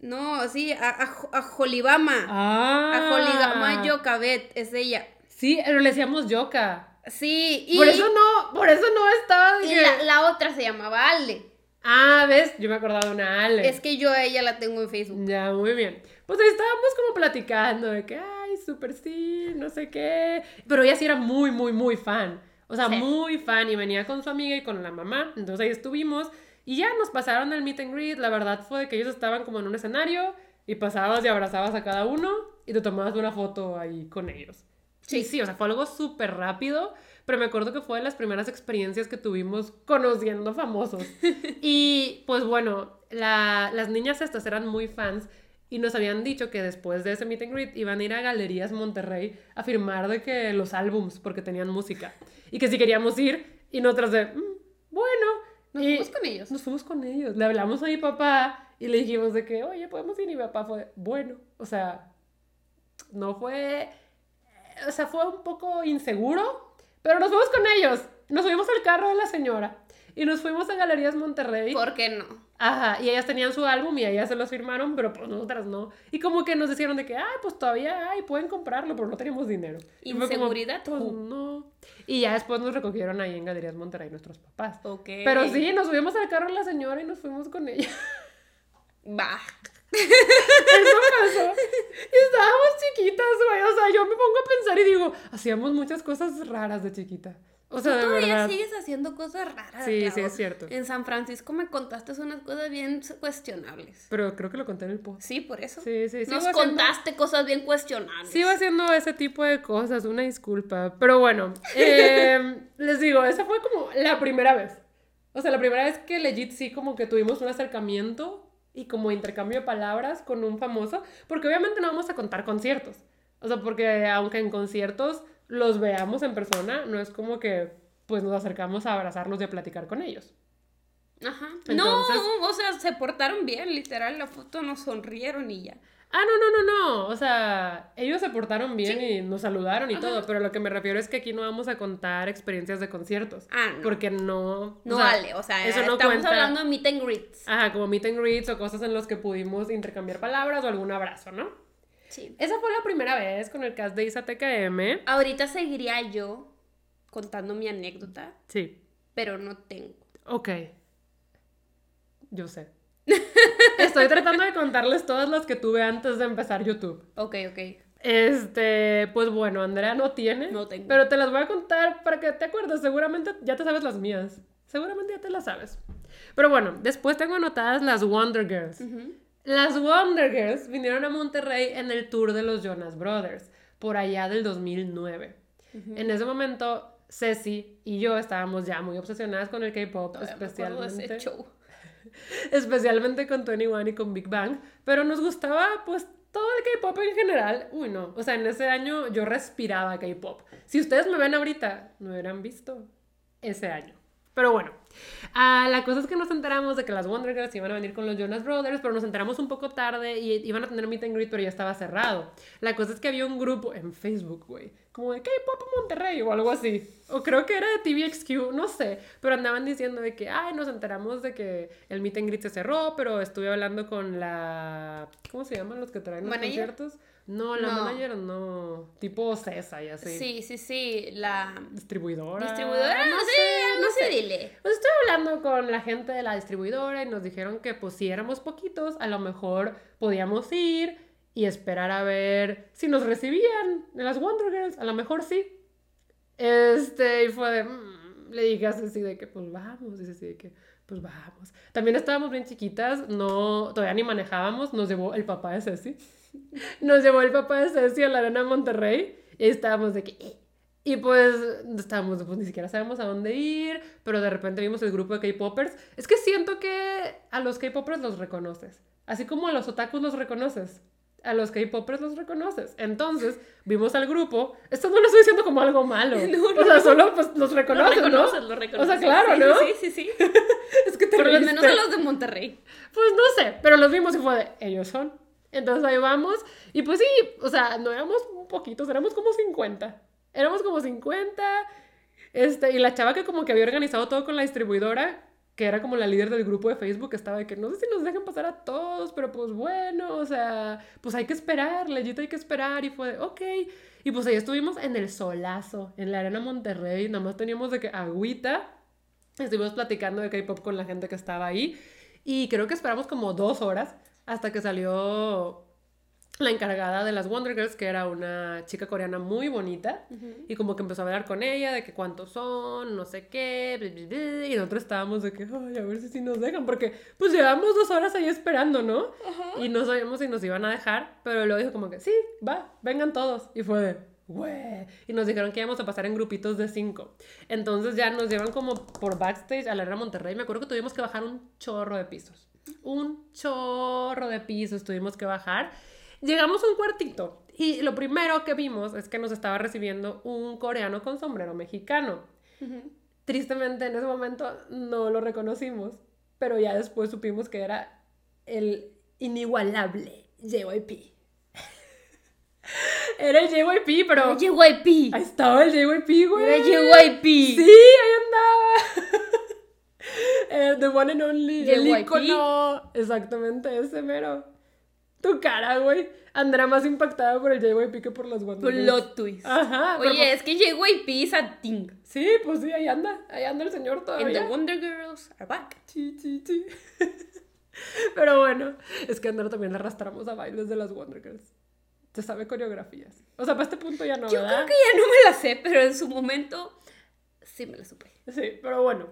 No, sí, a, a, a Jolibama. Ah. A Jolibama Yocabet, es ella. Sí, pero le decíamos Yoka. Sí, y, Por eso no, por eso no estaba y la, la otra se llamaba Ale. Ah, ¿ves? Yo me acordaba de una Ale. Es que yo a ella la tengo en Facebook. Ya, muy bien. Pues ahí estábamos como platicando de que, ay, súper sí, no sé qué. Pero ella sí era muy, muy, muy fan. O sea, Sí. muy fan y venía con su amiga y con la mamá. Entonces ahí estuvimos y ya nos pasaron el meet and greet. La verdad fue que ellos estaban como en un escenario y pasabas y abrazabas a cada uno y te tomabas una foto ahí con ellos. Sí, sí, o sea, fue algo súper rápido, pero me acuerdo que fue de las primeras experiencias que tuvimos conociendo famosos. y pues bueno, la- las niñas estas eran muy fans y nos habían dicho que después de ese meet and greet iban a ir a Galerías Monterrey a firmar de que los álbums, porque tenían música. Y que si queríamos ir, y nosotras de, "Mm, bueno. Nos Y fuimos con ellos. Nos fuimos con ellos. Le hablamos a mi papá y le dijimos de que, oye, podemos ir. Y mi papá fue, bueno. O sea, no fue o sea, fue un poco inseguro, pero nos fuimos con ellos. Nos subimos al carro de la señora y nos fuimos a Galerías Monterrey. ¿Por qué no? Ajá, y ellas tenían su álbum y ellas se los firmaron, pero pues nosotras no. Y como que nos dijeron de que, ay, pues todavía hay, pueden comprarlo, pero no teníamos dinero. Y fue como, Inseguridad, pues who? no. Y ya después nos recogieron ahí en Galerías Monterrey nuestros papás. Ok. Pero sí, nos subimos al carro de la señora y nos fuimos con ella. Va. Eso pasó. Y estábamos chiquitas, güey. O sea, yo me pongo a pensar y digo, hacíamos muchas cosas raras de chiquita. O sea, de Todavía verdad. sigues haciendo cosas raras. Sí, sí, es cierto. En San Francisco me contaste unas cosas bien cuestionables. Pero creo que lo conté en el post. Sí, por eso. Sí, sí, Nos sigo haciendo- contaste cosas bien cuestionables. Sigo haciendo ese tipo de cosas, una disculpa. Pero bueno, eh, les digo, esa fue como la primera vez. O sea, la primera vez que legit sí como que tuvimos un acercamiento y como intercambio de palabras con un famoso. Porque obviamente no vamos a contar conciertos. O sea, porque aunque en conciertos los veamos en persona, no es como que pues nos acercamos a abrazarlos y a platicar con ellos. Ajá. Entonces- No, o sea, se portaron bien, literal. La foto nos sonrieron y ya. Ah, no, no, no, no. O sea, ellos se portaron bien y nos saludaron y Ajá. todo, pero lo que me refiero es que aquí no vamos a contar experiencias de conciertos. Ah, no. Porque no. No o sea, vale, o sea, eso no estamos cuenta. hablando de meet and greets. Ajá, como meet and greets o cosas en los que pudimos intercambiar palabras o algún abrazo, ¿no? Sí. Esa fue la primera vez con el cast de Isa TKM. Ahorita seguiría yo contando mi anécdota, Sí. pero no tengo. Ok. Yo sé. Estoy tratando de contarles todas las que tuve antes de empezar YouTube. Ok, ok. Este, pues bueno, Andrea no tiene. No tengo. Pero te las voy a contar para que te acuerdes. Seguramente ya te sabes las mías. Seguramente ya te las sabes. Pero bueno, después tengo anotadas las Wonder Girls. Ujú. Las Wonder Girls vinieron a Monterrey en el tour de los Jonas Brothers, por allá del 2009. En ese momento, Ceci y yo estábamos ya muy obsesionadas con el K-pop, Todavía me acuerdo de ese especialmente show. Especialmente con 21 y con Big Bang, pero nos gustaba pues todo el K-pop en general. Uy, no, o sea, en ese año yo respiraba K-pop. Si ustedes me ven ahorita, no hubieran visto ese año. Pero bueno, ah, la cosa es que nos enteramos de que las Wonder Girls iban a venir con los Jonas Brothers, pero nos enteramos un poco tarde y iban a tener meet and greet, pero ya estaba cerrado. La cosa es que había un grupo en Facebook, güey, como de K-pop Monterrey o algo así. O creo que era de TVXQ, no sé, pero andaban diciendo de que, ay, nos enteramos de que el meet and greet se cerró, pero estuve hablando con la... ¿Cómo se llaman los que traen los conciertos? No, la No. manager no, tipo CESA y así. Sí, sí, sí. La Distribuidora. distribuidora, no, sé, no sé, dile. Pues estoy hablando con la gente de la distribuidora y nos dijeron que pues si éramos poquitos, a lo mejor podíamos ir y esperar a ver si nos recibían en las Wonder Girls, a lo mejor sí. Este, y fue de, "Mm", le dije a Ceci de que pues vamos, y Ceci de que pues vamos. También estábamos bien chiquitas, no, todavía ni manejábamos, nos llevó el papá de Ceci. Nos llevó el papá de Ceci a la arena Monterrey y estábamos de que... "Eh". Y pues estábamos, pues ni siquiera sabemos a dónde ir, pero de repente vimos el grupo de K-Poppers. Es que siento que a los K-Poppers los reconoces, así como a los otakus los reconoces. A los K-Poppers los reconoces. Entonces, vimos al grupo. Esto no lo estoy diciendo como algo malo. No, O sea, solo pues los reconoces, ¿no? lo reconoces. O sea, claro, Sí, ¿no? Sí, sí, sí. Es que te Por lo menos a los de Monterrey. Pues no sé, pero los vimos y fue de, ellos son. Entonces ahí vamos. Y pues sí, o sea, no éramos poquitos, éramos como 50. Éramos como 50. Este, y la chava que como que había organizado todo con la distribuidora, que era como la líder del grupo de Facebook, estaba de que no sé si nos dejan pasar a todos, pero pues bueno, o sea, pues hay que esperar, legit hay que esperar, y fue de, ok. Y pues ahí estuvimos en el solazo, en la arena Monterrey, nada más teníamos de que agüita, estuvimos platicando de K-pop con la gente que estaba ahí, y creo que esperamos como dos horas hasta que salió la encargada de las Wonder Girls, que era una chica coreana muy bonita, y como que empezó a hablar con ella de que cuántos son, no sé qué, y nosotros estábamos de que, ay, a ver si sí nos dejan, porque pues llevamos dos horas ahí esperando, ¿no? Y no sabíamos si nos iban a dejar, pero luego dijo como que, sí, va, vengan todos, y fue de, güey, y nos dijeron que íbamos a pasar en grupitos de cinco. Entonces ya nos llevan como por backstage a la Arena Monterrey, me acuerdo que tuvimos que bajar un chorro de pisos, un chorro de pisos tuvimos que bajar, Llegamos a un cuartito y lo primero que vimos es que nos estaba recibiendo un coreano con sombrero mexicano. Tristemente en ese momento no lo reconocimos, pero ya después supimos que era el inigualable JYP. Era el JYP, pero... Era JYP. Ahí estaba el JYP, güey. Era JYP. Sí, ahí andaba. Eh, the one and only. El JYP. icono. Exactamente, ese mero. Tu cara, güey. Andará más impactada por el JYP que por las Wonder Girls. Plot twist. Ajá. pero Oye, es que JYP is a thing. pues- Sí, pues sí, ahí anda. Ahí anda el señor And todavía. the Wonder Girls are back. Sí, sí, sí. Pero bueno, es que Andrea también la arrastramos a bailes de las Wonder Girls. Se sabe coreografías. O sea, para este punto ya no, Yo ¿verdad? creo que ya no me la sé, pero en su momento sí me la supe. Sí, pero bueno.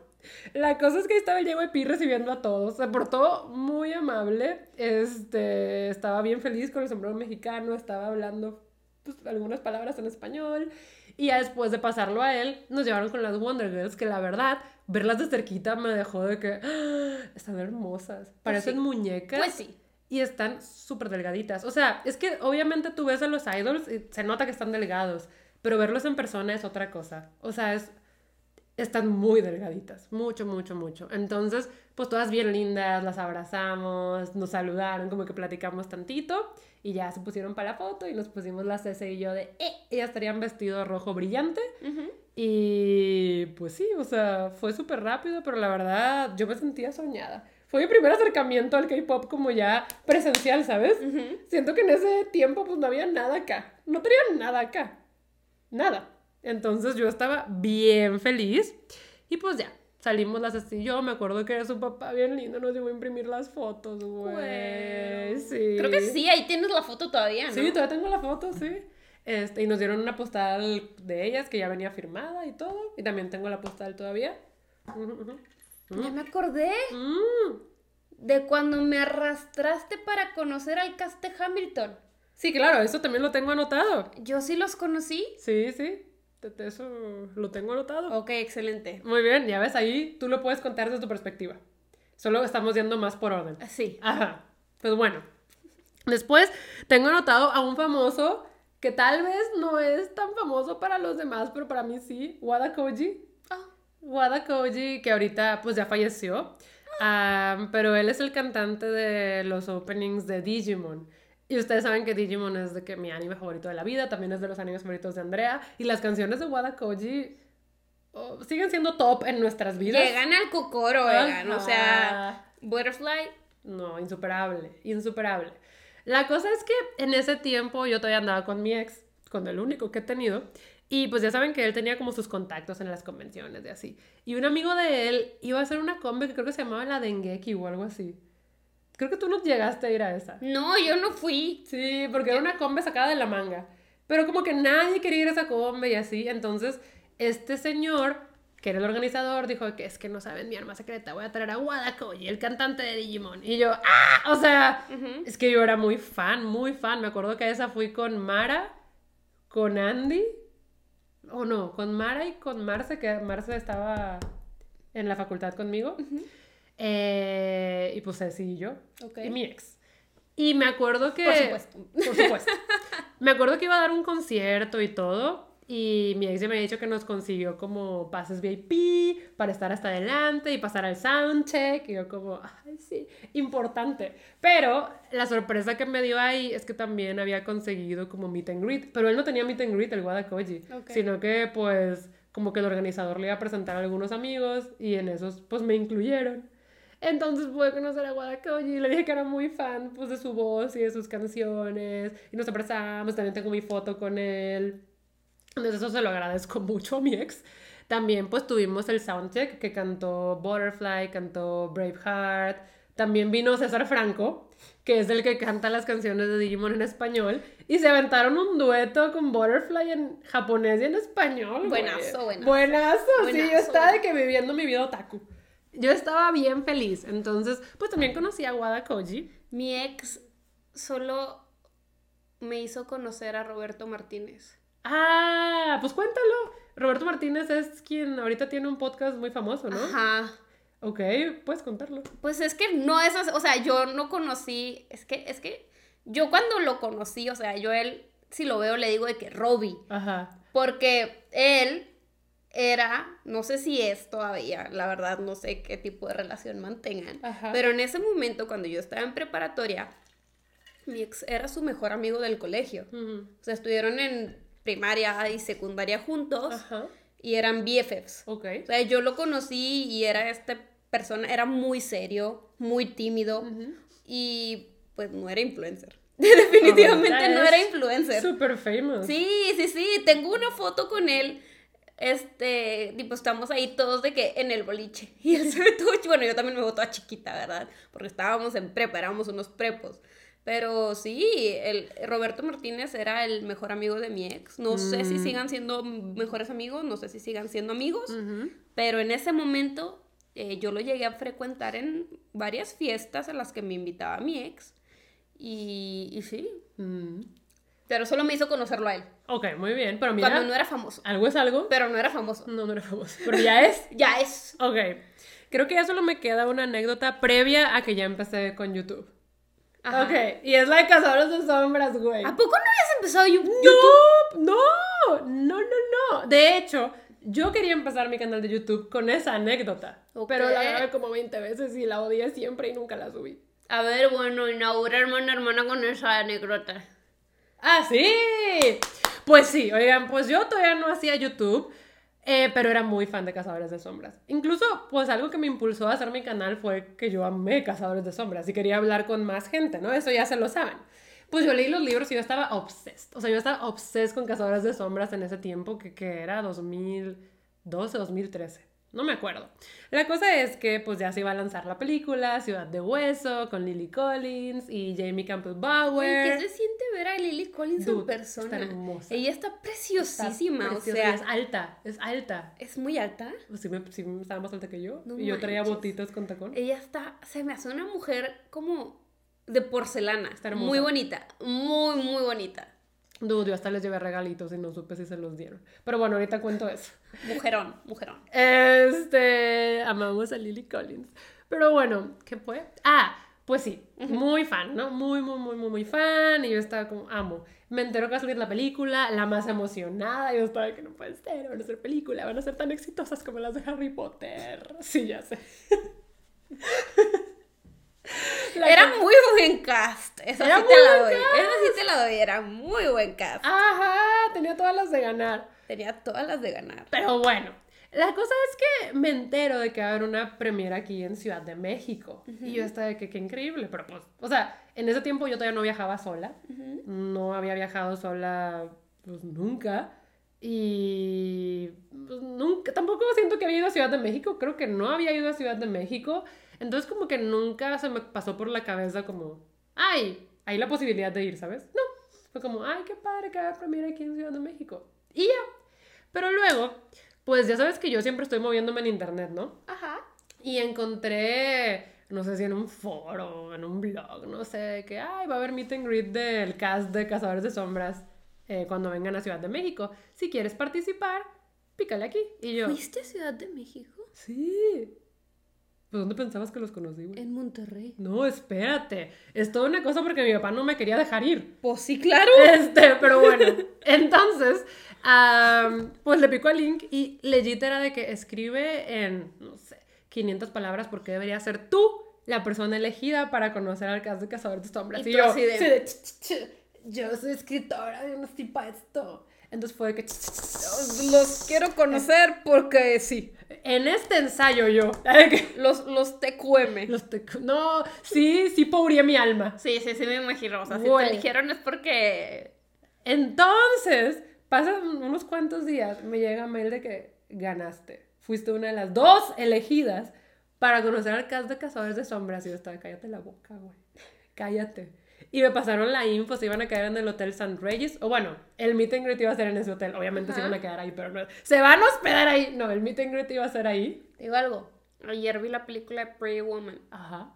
La cosa es que ahí estaba el JYP recibiendo a todos. Se portó muy amable. Este, estaba bien feliz con el sombrero mexicano. Estaba hablando pues, algunas palabras en español. Y ya después de pasarlo a él, nos llevaron con las Wonder Girls, que la verdad, verlas de cerquita me dejó de que ¡ah! están hermosas. Parecen sí. muñecas. Pues sí. Y están súper delgaditas. O sea, es que obviamente tú ves a los idols y se nota que están delgados, pero verlos en persona es otra cosa. O sea, es, están muy delgaditas, mucho, mucho, mucho. Entonces, pues todas bien lindas, las abrazamos, nos saludaron, como que platicamos tantito y ya se pusieron para foto y nos pusimos la Cece y yo de, eh, ellas estarían vestido rojo brillante. Y pues sí, o sea, fue súper rápido, pero la verdad yo me sentía soñada. Fue mi primer acercamiento al K-pop como ya presencial, ¿sabes? Siento que en ese tiempo pues no había nada acá. No tenía nada acá. Nada. Entonces yo estaba bien feliz. Y pues ya, salimos las así. Yo me acuerdo que era su papá bien lindo, nos llevó a imprimir las fotos, güey. Sí. Creo que sí, ahí tienes la foto todavía, ¿no? Sí, todavía tengo la foto, sí. Este, y nos dieron una postal de ellas que ya venía firmada y todo. Y también tengo la postal todavía. Ya me acordé Mm. de cuando me arrastraste para conocer al cast de Hamilton. Sí, claro, eso también lo tengo anotado. Yo sí los conocí. Sí, sí. Eso lo tengo anotado. Ok, excelente. Muy bien, ya ves, ahí tú lo puedes contar desde tu perspectiva. Solo estamos yendo más por orden. Sí. Ajá. Pues bueno. Después tengo anotado a un famoso que tal vez no es tan famoso para los demás, pero para mí sí. Wada Koji. Ah, Wada Koji, que ahorita pues ya falleció. Am, pero él es el cantante de los openings de Digimon. Y ustedes saben que Digimon es de que mi anime favorito de la vida, también es de los animes favoritos de Andrea. Y las canciones de Wada Koji oh, siguen siendo top en nuestras vidas. llegan al cocoro, oigan. O sea. Butterfly. No, insuperable, insuperable. La cosa es que en ese tiempo yo todavía andaba con mi ex, con el único que he tenido, y pues ya saben que él tenía como sus contactos en las convenciones de así. Y un amigo de él iba a hacer una combe que creo que se llamaba la Dengeki o algo así. Creo que tú no llegaste a ir a esa. No, yo no fui. Sí, porque era una combe sacada de la manga. Pero como que nadie quería ir a esa combe y así. Entonces, este señor, que era el organizador, dijo que es que no saben mi arma secreta. Voy a traer a Wadakoy, el cantante de Digimon. Y yo, ¡ah! O sea, Ujú. es que yo era muy fan, muy fan. Me acuerdo que a esa fui con Mara, con Andy. O no, con Mara y con Marce, que Marce estaba en la facultad conmigo. Eh, y pues Ceci y yo. Ok. Y mi ex. Y me acuerdo que... Por supuesto. Por supuesto. me acuerdo que iba a dar un concierto y todo. Y mi ex ya me había dicho que nos consiguió como pases VIP para estar hasta adelante y pasar al soundcheck. Y yo como, ay, sí, importante. Pero la sorpresa que me dio ahí es que también había conseguido como meet and greet. Pero él no tenía meet and greet, el Wadakoji. Ok. Sino que pues como que el organizador le iba a presentar a algunos amigos y en esos pues me incluyeron. Entonces pude conocer a Guadacoji y le dije que era muy fan pues de su voz y de sus canciones y nos abrazamos, también tengo mi foto con él. Entonces eso se lo agradezco mucho a mi ex. También pues tuvimos el soundcheck que cantó Butterfly, cantó Braveheart. También vino César Franco, que es el que canta las canciones de Digimon en español. Y se aventaron un dueto con Butterfly en japonés y en español. güey. Buenazo, buenazo. Buenazo, sí, yo Buenazo. estaba de que viviendo mi vida otaku. Yo estaba bien feliz. Entonces, pues también conocí a Wada Koji. Mi ex solo me hizo conocer a Roberto Martínez. Ah, pues cuéntalo. Roberto Martínez es quien ahorita tiene un podcast muy famoso, ¿no? Ajá. Ok, puedes contarlo. Pues es que no es, así, o sea, yo no conocí, es que, es que, yo cuando lo conocí, o sea, yo él, si lo veo, le digo de que Robbie, Ajá. porque él era, no sé si es todavía, la verdad, no sé qué tipo de relación mantengan, Ajá. pero en ese momento, cuando yo estaba en preparatoria, mi ex era su mejor amigo del colegio, Ujú. o sea, estuvieron en primaria y secundaria juntos Ajá. y eran BFFs. Ok. O sea, yo lo conocí y era esta persona, era muy serio, muy tímido Ujú. y pues no era influencer. Definitivamente Ahorita no era influencer. Super famous. Sí, sí, sí, tengo una foto con él. Este, tipo, estamos ahí todos de que en el boliche. Y él se ve todo, bueno, yo también me veo toda chiquita, ¿verdad? Porque estábamos en prepa, éramos unos prepos. Pero sí, el Roberto Martínez era el mejor amigo de mi ex. No sé si Mm. sigan siendo mejores amigos, no sé si sigan siendo amigos. Pero en ese momento eh, yo lo llegué a frecuentar en varias fiestas a las que me invitaba mi ex. Y, y sí, Mm. Pero solo me hizo conocerlo a él. Ok, muy bien. Pero mira, Cuando no era famoso. ¿algo es algo? Pero no era famoso. No, no era famoso. Pero ya es. Ya es. Ok. Creo que ya solo me queda una anécdota previa a que ya empecé con YouTube. Ajá. Ok. Y es la de Cazadores de Sombras, güey. ¿A poco no habías empezado Yu- No, YouTube? no, no, no, no. De hecho, yo quería empezar mi canal de YouTube con esa anécdota. Ok. Pero la grabé como 20 veces y la odié siempre y nunca la subí. A ver, bueno, inaugura hermana hermana con esa anécdota. ¡Ah, sí! Pues sí, oigan, pues yo todavía no hacía YouTube, eh, pero era muy fan de Cazadores de Sombras. Incluso, pues algo que me impulsó a hacer mi canal fue que yo amé Cazadores de Sombras y quería hablar con más gente, ¿no? Eso ya se lo saben. Pues yo leí los libros y yo estaba obsessed. O sea, yo estaba obsessed con Cazadores de Sombras en ese tiempo, que, que era 2012, 2013. No me acuerdo. La cosa es que pues ya se iba a lanzar la película Ciudad de Hueso con Lily Collins y Jamie Campbell Bauer. ¿Qué se siente ver a Lily Collins Dude, en persona? está hermosa. Ella está preciosísima, o preciosa sea, es alta, es alta. es muy alta. Pues sí, me, sí estaba más alta que yo. No y yo traía botitas con tacón. Ella está, se me hace una mujer como de porcelana. Está hermosa. muy bonita, muy, muy bonita. Dude, yo hasta les llevé regalitos y no supe si se los dieron. Pero bueno, ahorita cuento eso. Mujerón, mujerón. Este, amamos a Lily Collins. Pero bueno, ¿qué fue? Ah, pues sí, muy fan, ¿no? Muy, muy, muy, muy, muy fan. Y yo estaba como, amo. Me enteró que va a salir la película, la más emocionada. Yo estaba que no puede ser, van a ser película, van a ser tan exitosas como las de Harry Potter. Sí, ya sé. La Era muy buen cast. Esa Era sí te la doy. Esa sí te la doy. Era muy buen cast. Ajá, tenía todas las de ganar. Tenía todas las de ganar. Pero bueno, la cosa es que me entero de que va a haber una premiera aquí en Ciudad de México. Y yo estaba de que qué increíble, pero pues, o sea, en ese tiempo yo todavía no viajaba sola. No había viajado sola, pues nunca. Y pues, nunca, tampoco siento que había ido a Ciudad de México, creo que no había ido a Ciudad de México. Entonces como que nunca se me pasó por la cabeza como, ay, hay la posibilidad de ir, ¿sabes? No, fue como, ay, qué padre que haga premiera aquí en Ciudad de México. Y ya. Pero luego, pues ya sabes que yo siempre estoy moviéndome en internet, ¿no? Ajá. Y encontré, no sé si en un foro, en un blog, no sé, que ay, va a haber meet and greet del cast de Cazadores de Sombras eh, cuando vengan a Ciudad de México. Si quieres participar, pícale aquí. Y yo, ¿Fuiste a Ciudad de México? sí. ¿Pues dónde pensabas que los conocí, güey? En Monterrey. No, espérate. Es toda una cosa porque mi papá no me quería dejar ir. Pues sí, claro. Este, pero bueno. Entonces, pues le pico el link y legit era de que escribe en, no sé, 500 palabras porque debería ser tú la persona elegida para conocer al caso de Cazador de Sombras. Y Y, yo, así de- sí, de, "Ch, ch, ch, yo soy escritora de un tipo esto. Entonces fue de que, "Ch, ch, ch, los quiero conocer porque sí. En este ensayo yo. Los, los TQM. Los TQ no, sí, sí pobría mi alma. Sí, sí, sí me imagino. O sea, si te eligieron es porque... Entonces, pasan unos cuantos días, me llega mail de que ganaste. Fuiste una de las dos elegidas para conocer al cast de Cazadores de Sombras. Y yo estaba, cállate la boca, güey. Cállate. Y me pasaron la info, se iban a quedar en el Hotel St. Regis. O bueno, el meet and greet iba a ser en ese hotel. Obviamente se Ajá. iban a quedar ahí, pero no. Se van a hospedar ahí. No, el meet and greet iba a ser ahí. Te digo algo. Ayer vi la película de Pretty Woman. Ajá.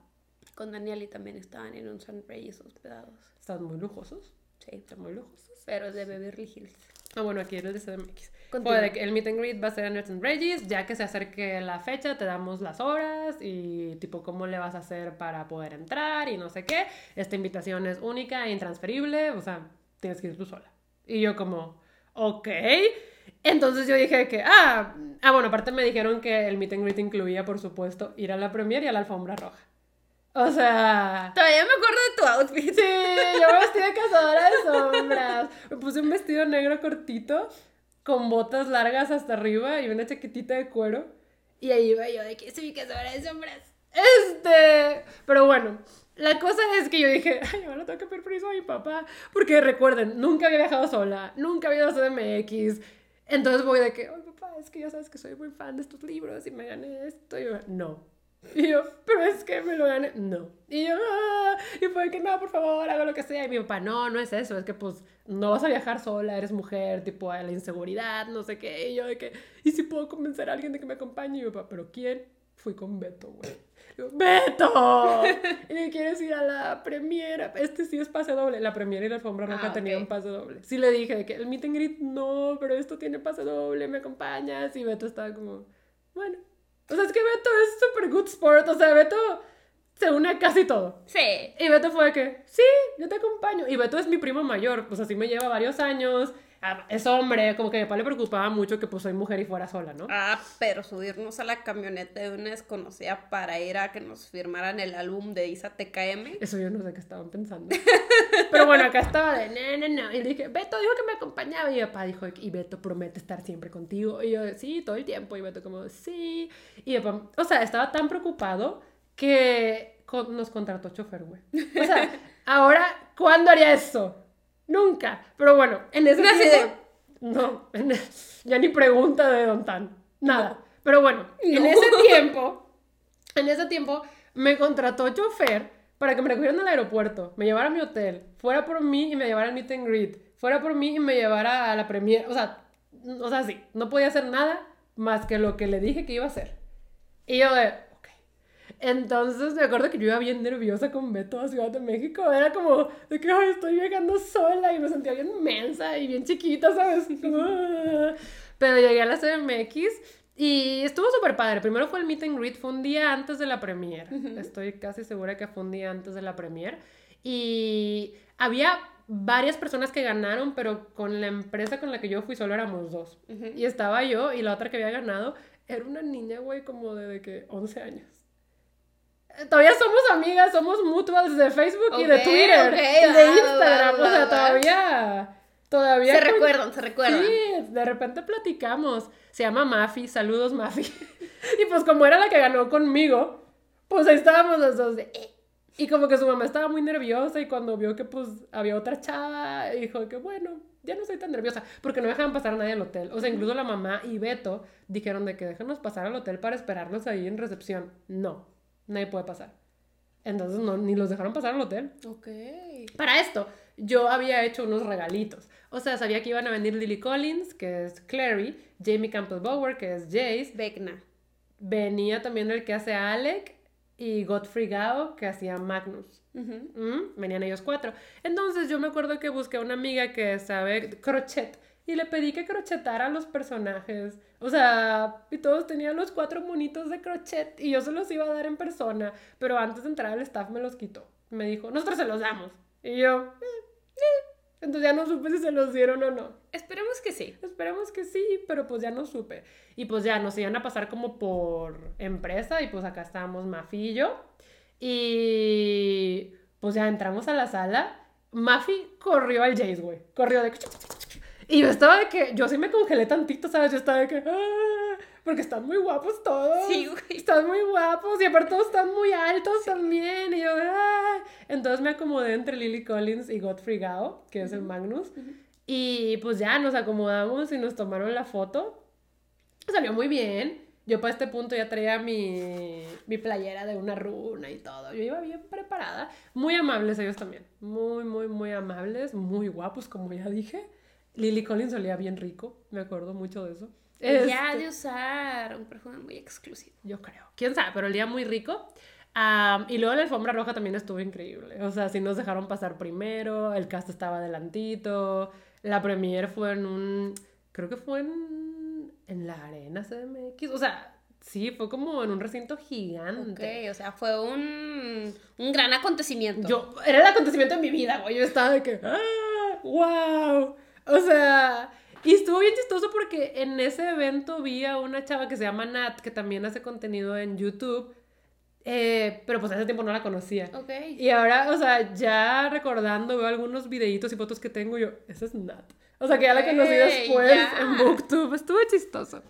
Con Daniel y también estaban en un San Reyes hospedados. Están muy lujosos. Sí. Están muy lujosos. Pero es de Beverly Hills. Ah, bueno, aquí eres de CDMX. Que el meet and greet va a ser en St. Regis, ya que se acerque la fecha, te damos las horas y tipo cómo le vas a hacer para poder entrar y no sé qué. Esta invitación es única e intransferible, o sea, tienes que ir tú sola. Y yo como, ok. Entonces yo dije que, ah, ah, bueno, aparte me dijeron que el meet and greet incluía, por supuesto, ir a la premiere y a la alfombra roja. O sea... Todavía me acuerdo de tu outfit. Sí, yo me vestí de cazadora de sombras. Me puse un vestido negro cortito, con botas largas hasta arriba y una chaquetita de cuero. Y ahí iba yo de que soy cazadora de sombras. Este. Pero bueno, la cosa es que yo dije, ay, ahora tengo que pedir permiso a mi papá. Porque recuerden, nunca había viajado sola, nunca había ido a CDMX. Entonces voy de que, ay, papá, es que ya sabes que soy muy fan de estos libros y me gané esto. Y yo, no. Y yo, pero es que me lo gané. No. Y yo, ah, y fue que no, por favor, hago lo que sea. Y mi papá, no, no es eso, es que pues no vas a viajar sola, eres mujer, tipo, a la inseguridad, no sé qué. Y yo, de que, ¿y si puedo convencer a alguien de que me acompañe? Y mi papá, ¿pero quién? Fui con Beto, güey. ¡Beto! ¿Y quieres ir a la premiera? Este sí es pase doble. La premiera y la alfombra roja Ah, tenían ok. pase doble. Sí le dije de que el meet and greet, no, pero esto tiene pase doble, ¿me acompañas? Y Beto estaba como, bueno. O sea, es que Beto es súper good sport. O sea, Beto se une a casi todo. Sí. Y Beto fue de que, sí, yo te acompaño. Y Beto es mi primo mayor, pues así me lleva varios años. Ah, Es hombre, como que a mi papá le preocupaba mucho que pues soy mujer y fuera sola, ¿no? Ah, pero subirnos a la camioneta de una desconocida para ir a que nos firmaran el álbum de Isa TKM. Eso yo no sé qué estaban pensando. Pero bueno, acá estaba de, no, no, no. Y dije, Beto dijo que me acompañaba. Y mi papá dijo, y Beto promete estar siempre contigo. Y yo, sí, todo el tiempo. Y Beto como, sí. Y mi papá, o sea, estaba tan preocupado que con- nos contrató chofer, güey. O sea, ahora, ¿cuándo haría eso? Nunca. Pero bueno, en ese de- tiempo... No, en- ya ni pregunta de Don Tan. Nada. Pero bueno, en ese tiempo, en ese tiempo me contrató chofer para que me recogieran al aeropuerto, me llevara a mi hotel, fuera por mí y me llevara al meet and greet, fuera por mí y me llevara a la premier, o sea, o sea, sí, no podía hacer nada más que lo que le dije que iba a hacer. Y yo de. Entonces me acuerdo que yo iba bien nerviosa con Beto a Ciudad de México. Era como de que "Ay, estoy viajando sola y me sentía bien mensa y bien chiquita, ¿sabes? "Ah". Pero llegué a la CDMX y estuvo súper padre. Primero fue el meet and greet, fue un día antes de la premier. Estoy casi segura que fue un día antes de la premier. Y había varias personas que ganaron, pero con la empresa con la que yo fui solo éramos dos. Y estaba yo y la otra que había ganado era una niña, güey, como de, de que 11 años. Todavía somos amigas, somos mutuals de Facebook y de Twitter ok, y de Instagram. o sea, todavía, todavía. Se con- recuerdan, se recuerdan. Sí, de repente platicamos. Se llama Mafi, saludos Mafi. y pues como era la que ganó conmigo, pues ahí estábamos los dos de... "Eh". Y como que su mamá estaba muy nerviosa y cuando vio que pues había otra chava, dijo que bueno, ya no soy tan nerviosa, porque no dejaban pasar a nadie al hotel. O sea, incluso la mamá y Beto dijeron de que déjanos pasar al hotel para esperarlos ahí en recepción. No, nadie puede pasar. Entonces no, ni los dejaron pasar al hotel. Ok. Para esto, yo había hecho unos regalitos. O sea, sabía que iban a venir Lily Collins, que es Clary, Jamie Campbell Bower, que es Jace. Vecna. Venía también el que hace a Alec y Godfrey Gao, que hacía Magnus. Mm, Venían ellos cuatro. Entonces yo me acuerdo que busqué a una amiga que sabe crochet y le pedí que crochetara a los personajes. O sea, y todos tenían los cuatro monitos de crochet y yo se los iba a dar en persona, pero antes de entrar al staff me los quitó. Me dijo, nosotros se los damos. Y yo, "Eh, eh". entonces ya no supe si se los dieron o no. Esperemos que sí. Esperemos que sí, pero pues ya no supe. Y pues ya nos iban a pasar como por empresa y pues acá estábamos Mafi y yo. Y pues ya entramos a la sala. Mafi corrió al Jace, güey. Corrió de... Y yo estaba de que, yo sí me congelé tantito, ¿sabes? Yo estaba de que, "Ah", porque están muy guapos todos. Sí, güey. Están muy guapos y aparte todos están muy altos también. Y yo, "Ay". Entonces me acomodé entre Lily Collins y Godfrey Gao, que es el Magnus. Y pues ya nos acomodamos y nos tomaron la foto. Salió muy bien. Yo para este punto ya traía mi, mi playera de una runa y todo. Yo iba bien preparada. Muy amables ellos también. Muy, muy, muy amables. Muy guapos, como ya dije. Lily Collins olía bien rico. Me acuerdo mucho de eso. Ya Este, de usar un perfume muy exclusivo. yo creo. ¿Quién sabe? Pero olía muy rico. Am, y luego la alfombra roja también estuvo increíble. O sea, sí nos dejaron pasar primero. El cast estaba adelantito. La premiere fue en un... Creo que fue en, en la arena CDMX. O sea, sí, fue como en un recinto gigante. Ok, o sea, fue un, un gran acontecimiento. Yo, era el acontecimiento de mi vida, güey. Yo estaba de que, ¡ah! ¡Wow! O sea, y estuvo bien chistoso porque en ese evento vi a una chava que se llama Nat, que también hace contenido en YouTube. eh, pero pues hace tiempo no la conocía. Y ahora, o sea, ya recordando, veo algunos videitos y fotos que tengo, yo, esa es Nat. O sea, que ya la conocí después ya. en Booktube. Estuvo chistoso.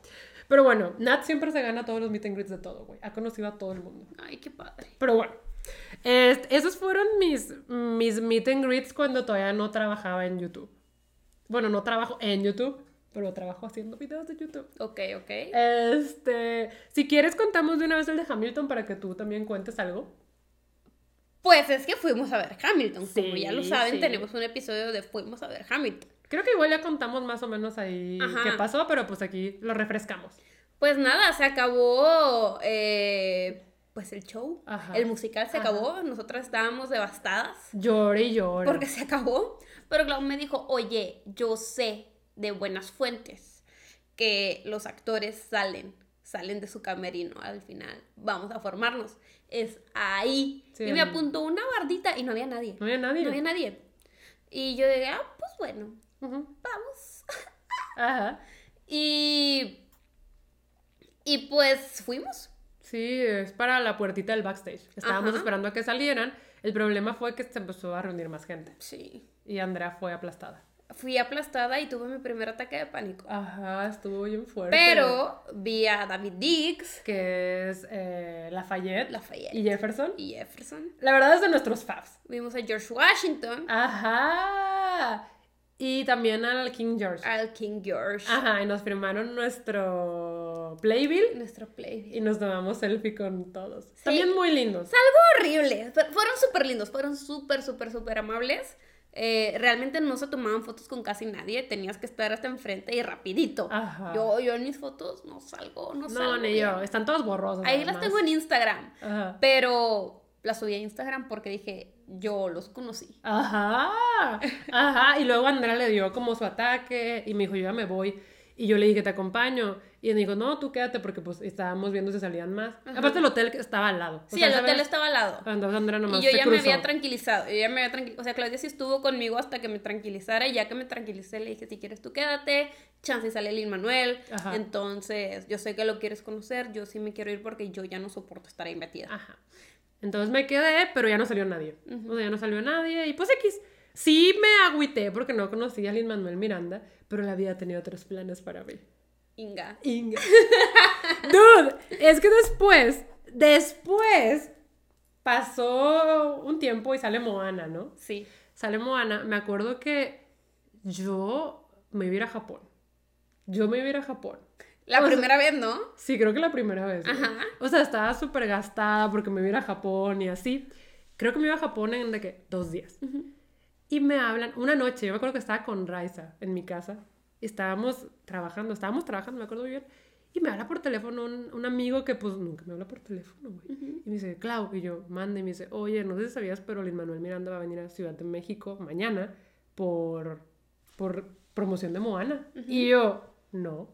Pero bueno, Nat siempre se gana todos los meet and greets de todo, güey. Ha conocido a todo el mundo. Ay, qué padre. Pero bueno, esos fueron mis, mis meet and greets cuando todavía no trabajaba en YouTube. Bueno, no trabajo en YouTube, pero trabajo haciendo videos de YouTube. Ok, ok. Este, si quieres contamos de una vez el de Hamilton para que tú también cuentes algo. Pues es que fuimos a ver Hamilton. Como ya lo saben, sí. tenemos un episodio de fuimos a ver Hamilton. Creo que igual ya contamos más o menos ahí Ajá. qué pasó, pero pues aquí lo refrescamos. Pues nada, se acabó eh, pues el show. Ajá. El musical se Ajá. acabó. Nosotras estábamos devastadas Llore y llore. porque se acabó. Pero Clau me dijo, oye, yo sé de buenas fuentes que los actores salen, salen de su camerino al final. Vamos a formarnos. Es ahí. Sí. y me apuntó una bardita y no había nadie. No había nadie. No había nadie. Y yo dije, ah, pues bueno, vamos. Ajá. Y. Y pues fuimos. Sí, es para la puertita del backstage. Estábamos Ajá. esperando a que salieran. El problema fue que se empezó a reunir más gente. Sí. Y Andrea fue aplastada. Fui aplastada y tuve mi primer ataque de pánico. Ajá, estuvo bien fuerte. Pero vi a David Dix, Que es eh, Lafayette, Lafayette y Jefferson. y Jefferson. La verdad es de nuestros faves. Vimos a George Washington, Ajá. Y también al King George. al King George, Ajá, y nos firmaron nuestro playbill nuestro y nos tomamos selfie con todos. También muy lindos. Algo horrible. Fueron súper lindos, fueron súper, súper, súper amables. Eh, realmente no se tomaban fotos con casi nadie, tenías que estar hasta enfrente y rapidito. Ajá. Yo, yo en mis fotos no salgo, no salgo. No, ni bien. yo. Están todos borrosos. Ahí las tengo en Instagram. Ajá. Pero las subí a Instagram porque dije, yo los conocí. Ajá, ajá. Y luego Andrea le dio como su ataque y me dijo, yo ya me voy. Y yo le dije, te acompaño. Y él me dijo, no, tú quédate porque pues estábamos viendo si salían más. Ajá. Aparte el hotel estaba al lado. O Sí, sea, el ¿sabes? hotel estaba al lado. Entonces Andrea nomás Y yo se ya me cruzó. había tranquilizado, yo ya me había tranquilizado, o sea, Claudia sí estuvo conmigo hasta que me tranquilizara y ya que me tranquilicé le dije, si quieres tú quédate, chance sale Lin Manuel, Ajá. entonces yo sé que lo quieres conocer, yo sí me quiero ir porque yo ya no soporto estar ahí metida. Ajá. Entonces me quedé, pero ya no salió nadie. O sea, ya no salió nadie. Y pues X. Sí me agüité porque no conocía a Lin Manuel Miranda, pero la vida tenía otros planes para mí. Inga. Inga. Dude, es que después, después pasó un tiempo y sale Moana, ¿no? Sí. Sale Moana. Me acuerdo que yo me iba a ir a Japón. Yo me iba a ir a Japón. La O sea, primera vez, ¿no? Sí, creo que la primera vez. Ajá. O sea, estaba súper gastada porque me iba a ir a Japón y así. Creo que me iba a Japón en de que dos días. Y me hablan, una noche, yo me acuerdo que estaba con Raiza en mi casa. Estábamos trabajando, estábamos trabajando, me acuerdo bien. Y me habla por teléfono un, un amigo que pues nunca me habla por teléfono, güey. Y me dice, Clau, y yo, mande, y me dice, oye, no sé si sabías, pero Lin Manuel Miranda va a venir a Ciudad de México mañana por, por promoción de Moana. Y yo, no.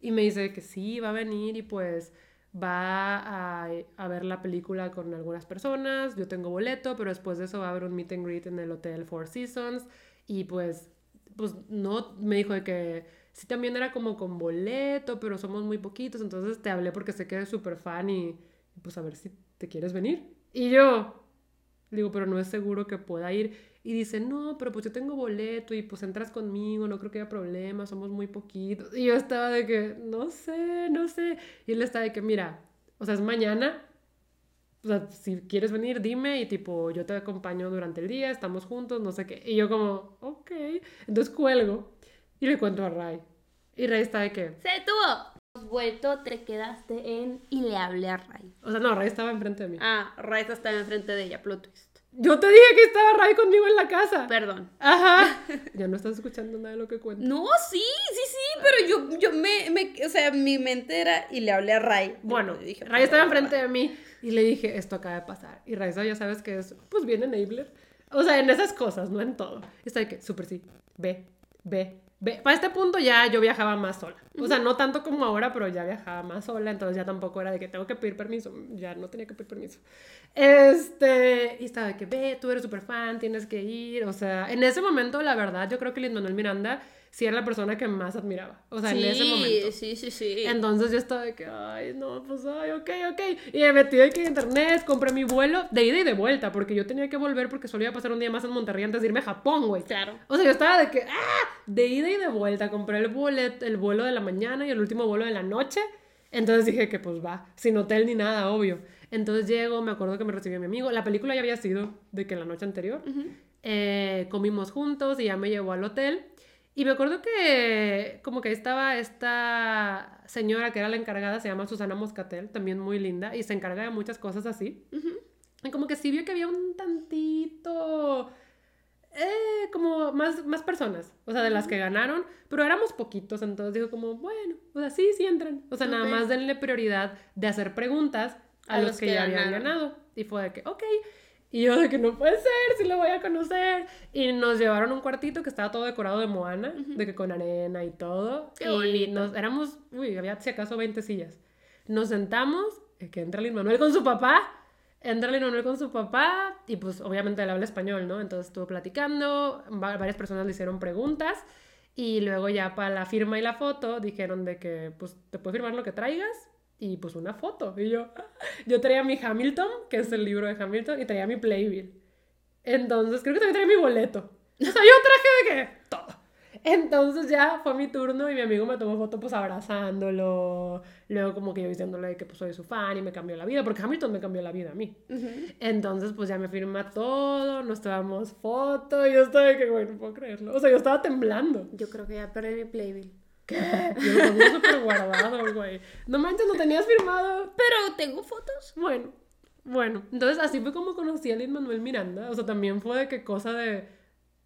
Y me dice que sí, va a venir y pues va a, a ver la película con algunas personas. Yo tengo boleto, pero después de eso va a haber un meet and greet en el Hotel Four Seasons. Y pues, pues no, me dijo de que sí también era como con boleto, pero somos muy poquitos. Entonces te hablé porque sé que eres súper fan y pues a ver si te quieres venir. Y yo, digo, pero no es seguro que pueda ir. Y dice, no, pero pues yo tengo boleto y pues entras conmigo, no creo que haya problema, somos muy poquitos. Y yo estaba de que, no sé, no sé. Y él estaba de que, mira, o sea, es mañana, o sea, si quieres venir, dime y tipo, yo te acompaño durante el día, estamos juntos, no sé qué. Y yo como, ok. Entonces cuelgo y le cuento a Ray. Y Ray está de que... Se detuvo. Vuelto, te quedaste en y le hablé a Ray. O sea, no, Ray estaba enfrente de mí. Ah, Ray estaba enfrente de ella, plot twist. Yo te dije que estaba Ray conmigo en la casa. Perdón. Ajá. ya no estás escuchando nada de lo que cuento. No, sí, sí, sí, pero yo, yo me, me, o sea, mi mente era y le hablé a Ray. Bueno, dije, Ray estaba enfrente de mí y le dije, esto acaba de pasar. Y Raiza ya sabes que es, pues bien enabler. O sea, en esas cosas, no en todo. Y está de que, súper sí, ve, ve. Para este punto ya yo viajaba más sola. O sea, no tanto como ahora, pero ya viajaba más sola. Entonces ya tampoco era de que tengo que pedir permiso. Ya no tenía que pedir permiso. Este, y estaba de que, ve, tú eres súper fan, tienes que ir. O sea, en ese momento, la verdad, yo creo que Lin Manuel Miranda sí era la persona que más admiraba. O sea, en ese momento. Sí, sí, sí. Entonces yo estaba de que, ay, no, pues, ay, ok, ok. Y me metí de que en internet, compré mi vuelo de ida y de vuelta, porque yo tenía que volver porque solo iba a pasar un día más en Monterrey antes de irme a Japón, güey. Claro. O sea, yo estaba de que, ah, de ida y de vuelta. Compré el boleto, el vuelo de la mañana y el último vuelo de la noche. Entonces dije que, pues, va, sin hotel ni nada, obvio. Entonces llego, me acuerdo que me recibió mi amigo. La película ya había sido de que la noche anterior. Eh, comimos juntos y ya me llevó al hotel. Y me acuerdo que como que estaba esta señora que era la encargada, se llama Susana Moscatel, también muy linda, y se encarga de muchas cosas así. Y como que sí vio que había un tantito... Eh, como más, más personas, o sea, de las que ganaron, pero éramos poquitos, entonces dijo como, bueno, o sea, sí, sí entran. O sea, nada más denle prioridad de hacer preguntas a, los, que, ya habían ganado. Y fue de que, ok. Y yo de que no puede ser, si lo voy a conocer. Y nos llevaron a un cuartito que estaba todo decorado de Moana, de que con arena y todo. Qué y bonito. nos éramos, uy, había si acaso 20 sillas. Nos sentamos, eh, que entra Lin Manuel con su papá. Entra Lin Manuel con su papá y pues obviamente él habla español, ¿no? Entonces estuvo platicando, va- varias personas le hicieron preguntas y luego ya para la firma y la foto dijeron de que pues te puedes firmar lo que traigas y pues una foto. Y yo, yo traía mi Hamilton, que es el libro de Hamilton, y traía mi Playbill. Entonces creo que también traía mi boleto. O sea, yo traje de que todo. Entonces ya fue mi turno y mi amigo me tomó foto pues abrazándolo. Luego como que yo diciéndole de que pues soy su fan y me cambió la vida, porque Hamilton me cambió la vida a mí. Entonces pues ya me firma todo, nos tomamos foto y yo estaba de que, güey, no puedo creerlo. O sea, yo estaba temblando. Yo creo que ya perdí mi playbill. ¿Qué? Yo lo tengo súper guardado, güey. No manches, lo tenías firmado. Pero tengo fotos. Bueno, bueno. Entonces así fue como conocí a Lin Manuel Miranda. O sea, también fue de que cosa de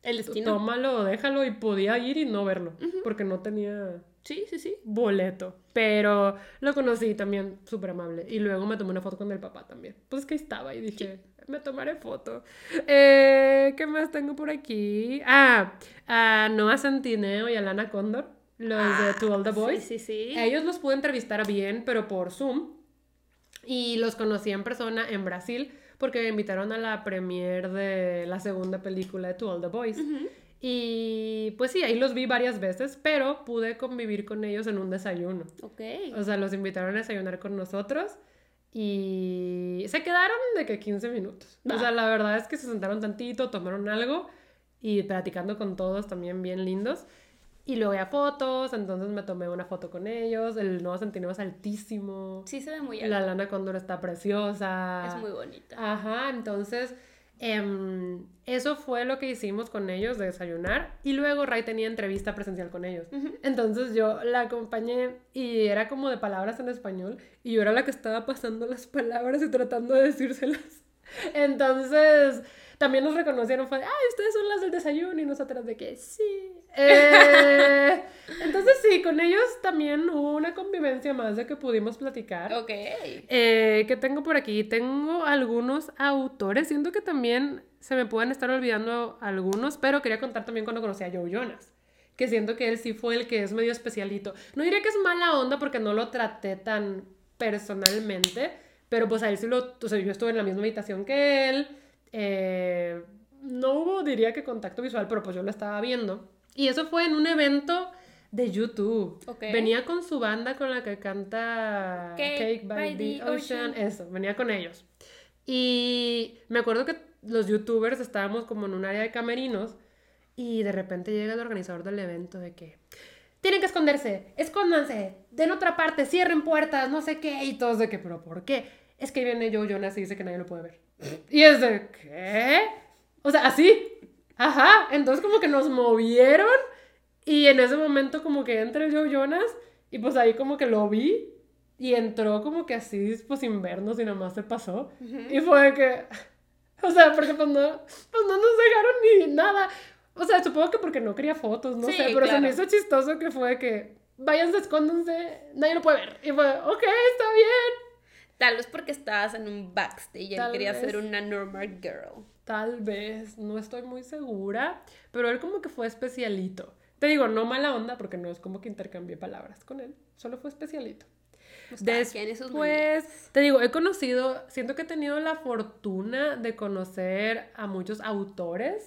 El destino. tómalo déjalo y podía ir y no verlo. Porque no tenía Sí, sí, sí. boleto. Pero lo conocí también súper amable. Y luego me tomé una foto con el papá también. Pues que estaba y dije, me tomaré foto. Eh, ¿Qué más tengo por aquí? Ah, a Noah Centineo y a Lana Condor, los de To All the Boys. Sí, sí, sí. Ellos los pude entrevistar bien, pero por Zoom. Y los conocí en persona en Brasil porque me invitaron a la premiere de la segunda película de To All the Boys. Y pues sí, ahí los vi varias veces, pero pude convivir con ellos en un desayuno. Ok. O sea, los invitaron a desayunar con nosotros y se quedaron de que 15 minutos. O sea, la verdad es que se sentaron tantito, tomaron algo y platicando con todos también bien lindos. Y luego ya fotos, entonces me tomé una foto con ellos. El nuevo centineo es altísimo. Sí se ve muy La alto. lana cóndor está preciosa. Es muy bonita. Ajá, entonces em, eso fue lo que hicimos con ellos de desayunar y luego Ray tenía entrevista presencial con ellos. Entonces yo la acompañé y era como de palabras en español y yo era la que estaba pasando las palabras y tratando de decírselas. Entonces también nos reconocieron, fue, ay, ustedes son las del desayuno y nosotras de que sí. Eh, entonces sí, con ellos también hubo una convivencia más de que pudimos platicar. Ok. Eh, ¿Qué tengo por aquí? Tengo algunos autores. Siento que también se me pueden estar olvidando algunos, pero quería contar también cuando conocí a Joe Jonas. Que siento que él sí fue el que es medio especialito. No diría que es mala onda porque no lo traté tan personalmente, pero pues a él sí lo. O sea, yo estuve en la misma habitación que él. Eh, no hubo, diría que contacto visual, pero pues yo lo estaba viendo. Y eso fue en un evento de YouTube. Venía con su banda con la que canta Cake Cake, by, by the, the ocean. Ocean. Eso, venía con ellos. Y me acuerdo que los youtubers estábamos como en un área de camerinos y de repente llega el organizador del evento de que tienen que esconderse, escóndanse, den otra parte, cierren puertas, no sé qué, y todos de que, pero ¿por qué? Es que viene Joe Jonas y dice que nadie lo puede ver. Y es de, ¿qué? O sea, así, ajá, entonces como que nos movieron y en ese momento como que entra Joe Jonas y pues ahí como que lo vi y entró como que así, pues sin vernos y nada más se pasó. Y fue de que, o sea, porque pues no, pues no nos dejaron ni nada. O sea, supongo que porque no quería fotos, no Sí, sé, pero se me claro. hizo chistoso que fue que, váyanse, escóndanse, nadie lo puede ver. Y fue, ok, está bien. Tal vez porque estabas en un backstage y él quería vez. ser una normal girl. Tal vez, no estoy muy segura, pero él como que fue especialito. Te digo, no mala onda, porque no es como que intercambié palabras con él, solo fue especialito. Pues. Después, te digo, he conocido, siento que he tenido la fortuna de conocer a muchos autores.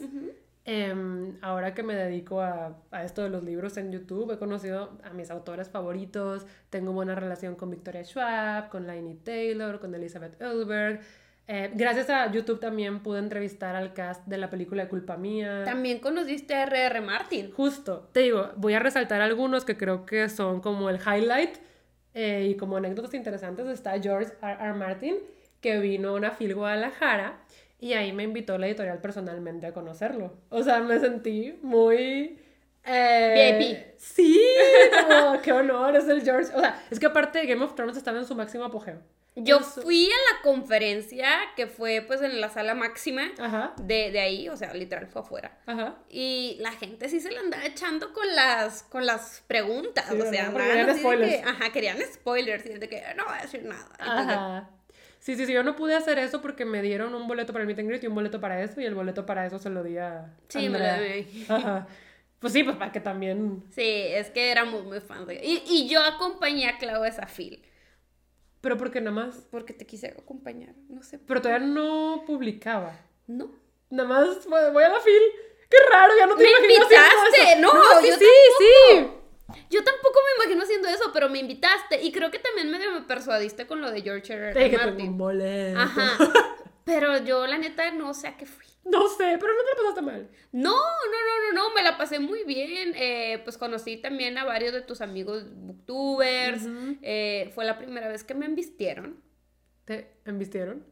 Em, ahora que me dedico a, a esto de los libros en YouTube, he conocido a mis autores favoritos. Tengo buena relación con Victoria Schwab, con Lainey Taylor, con Elizabeth Elberg. Eh, gracias a YouTube también pude entrevistar al cast de la película de Culpa Mía. También conociste a R.R. Martin. Justo, te digo, voy a resaltar algunos que creo que son como el highlight eh, y como anécdotas interesantes. Está George R. R. Martin, que vino a una FIL Guadalajara y ahí me invitó la editorial personalmente a conocerlo. O sea, me sentí muy... eh, VIP. Sí, qué honor, es el George. O sea, es que aparte Game of Thrones estaba en su máximo apogeo. Yo fui a la conferencia que fue pues en la sala máxima Ajá, de, de ahí, o sea, literal fue afuera. ajá. Y la gente sí se la andaba echando con las, con las preguntas. Sí, o sea, andaban querían de spoilers. que, ajá, querían spoilers y de que no voy a decir nada. Entonces, Ajá. Sí, sí, sí, yo no pude hacer eso porque me dieron un boleto para el meet and greet y un boleto para eso, y el boleto para eso se lo di a Sí, me lo di. Ajá. Pues sí, pues para que también... Sí, es que éramos muy fans. de- Y, y yo acompañé a Clau a esa fil. Pero porque nada más... Porque te quise acompañar. No sé. Pero todavía no publicaba. No. Nada más voy a la fil. Qué raro, ya no te ¡Me haciendo invitaste! eso. No, sí, yo sí, sí. Yo tampoco me imagino haciendo eso, pero me invitaste. Y creo que también medio me persuadiste con lo de George R. R. un Martin. boleto. Ajá. Pero yo, la neta, no sé a qué fui. No sé, pero no te lo pasaste mal. No, no, no, no, no, me la pasé muy bien. Eh, pues conocí también a varios de tus amigos booktubers. Ujú. Eh, fue la primera vez que me embistieron. ¿Te embistieron?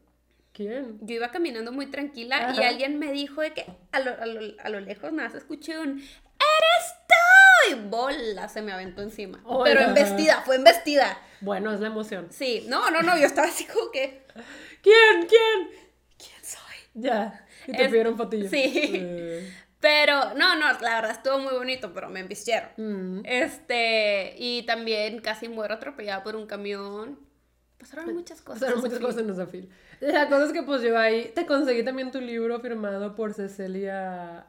¿Quién? Yo iba caminando muy tranquila y Ajá. alguien me dijo de que a lo, a lo- a lo lejos nada, más escuché un ¡Eres! Y bola se me aventó encima. Oiga. Pero embestida, fue embestida. Bueno, es la emoción. Sí, no, no, no, yo estaba así como que ¿Quién? ¿Quién? ¿quién soy? Ya. Y te Es- pidieron fotillos. sí. Eh, Pero, no, no, la verdad estuvo muy bonito, pero me embistieron. mm. Este, y también casi muero atropellada por un camión. Pasaron muchas cosas. Pasaron muchas cosas en esa fila. La cosa es que pues yo ahí te conseguí también tu libro firmado por Cecilia Aren,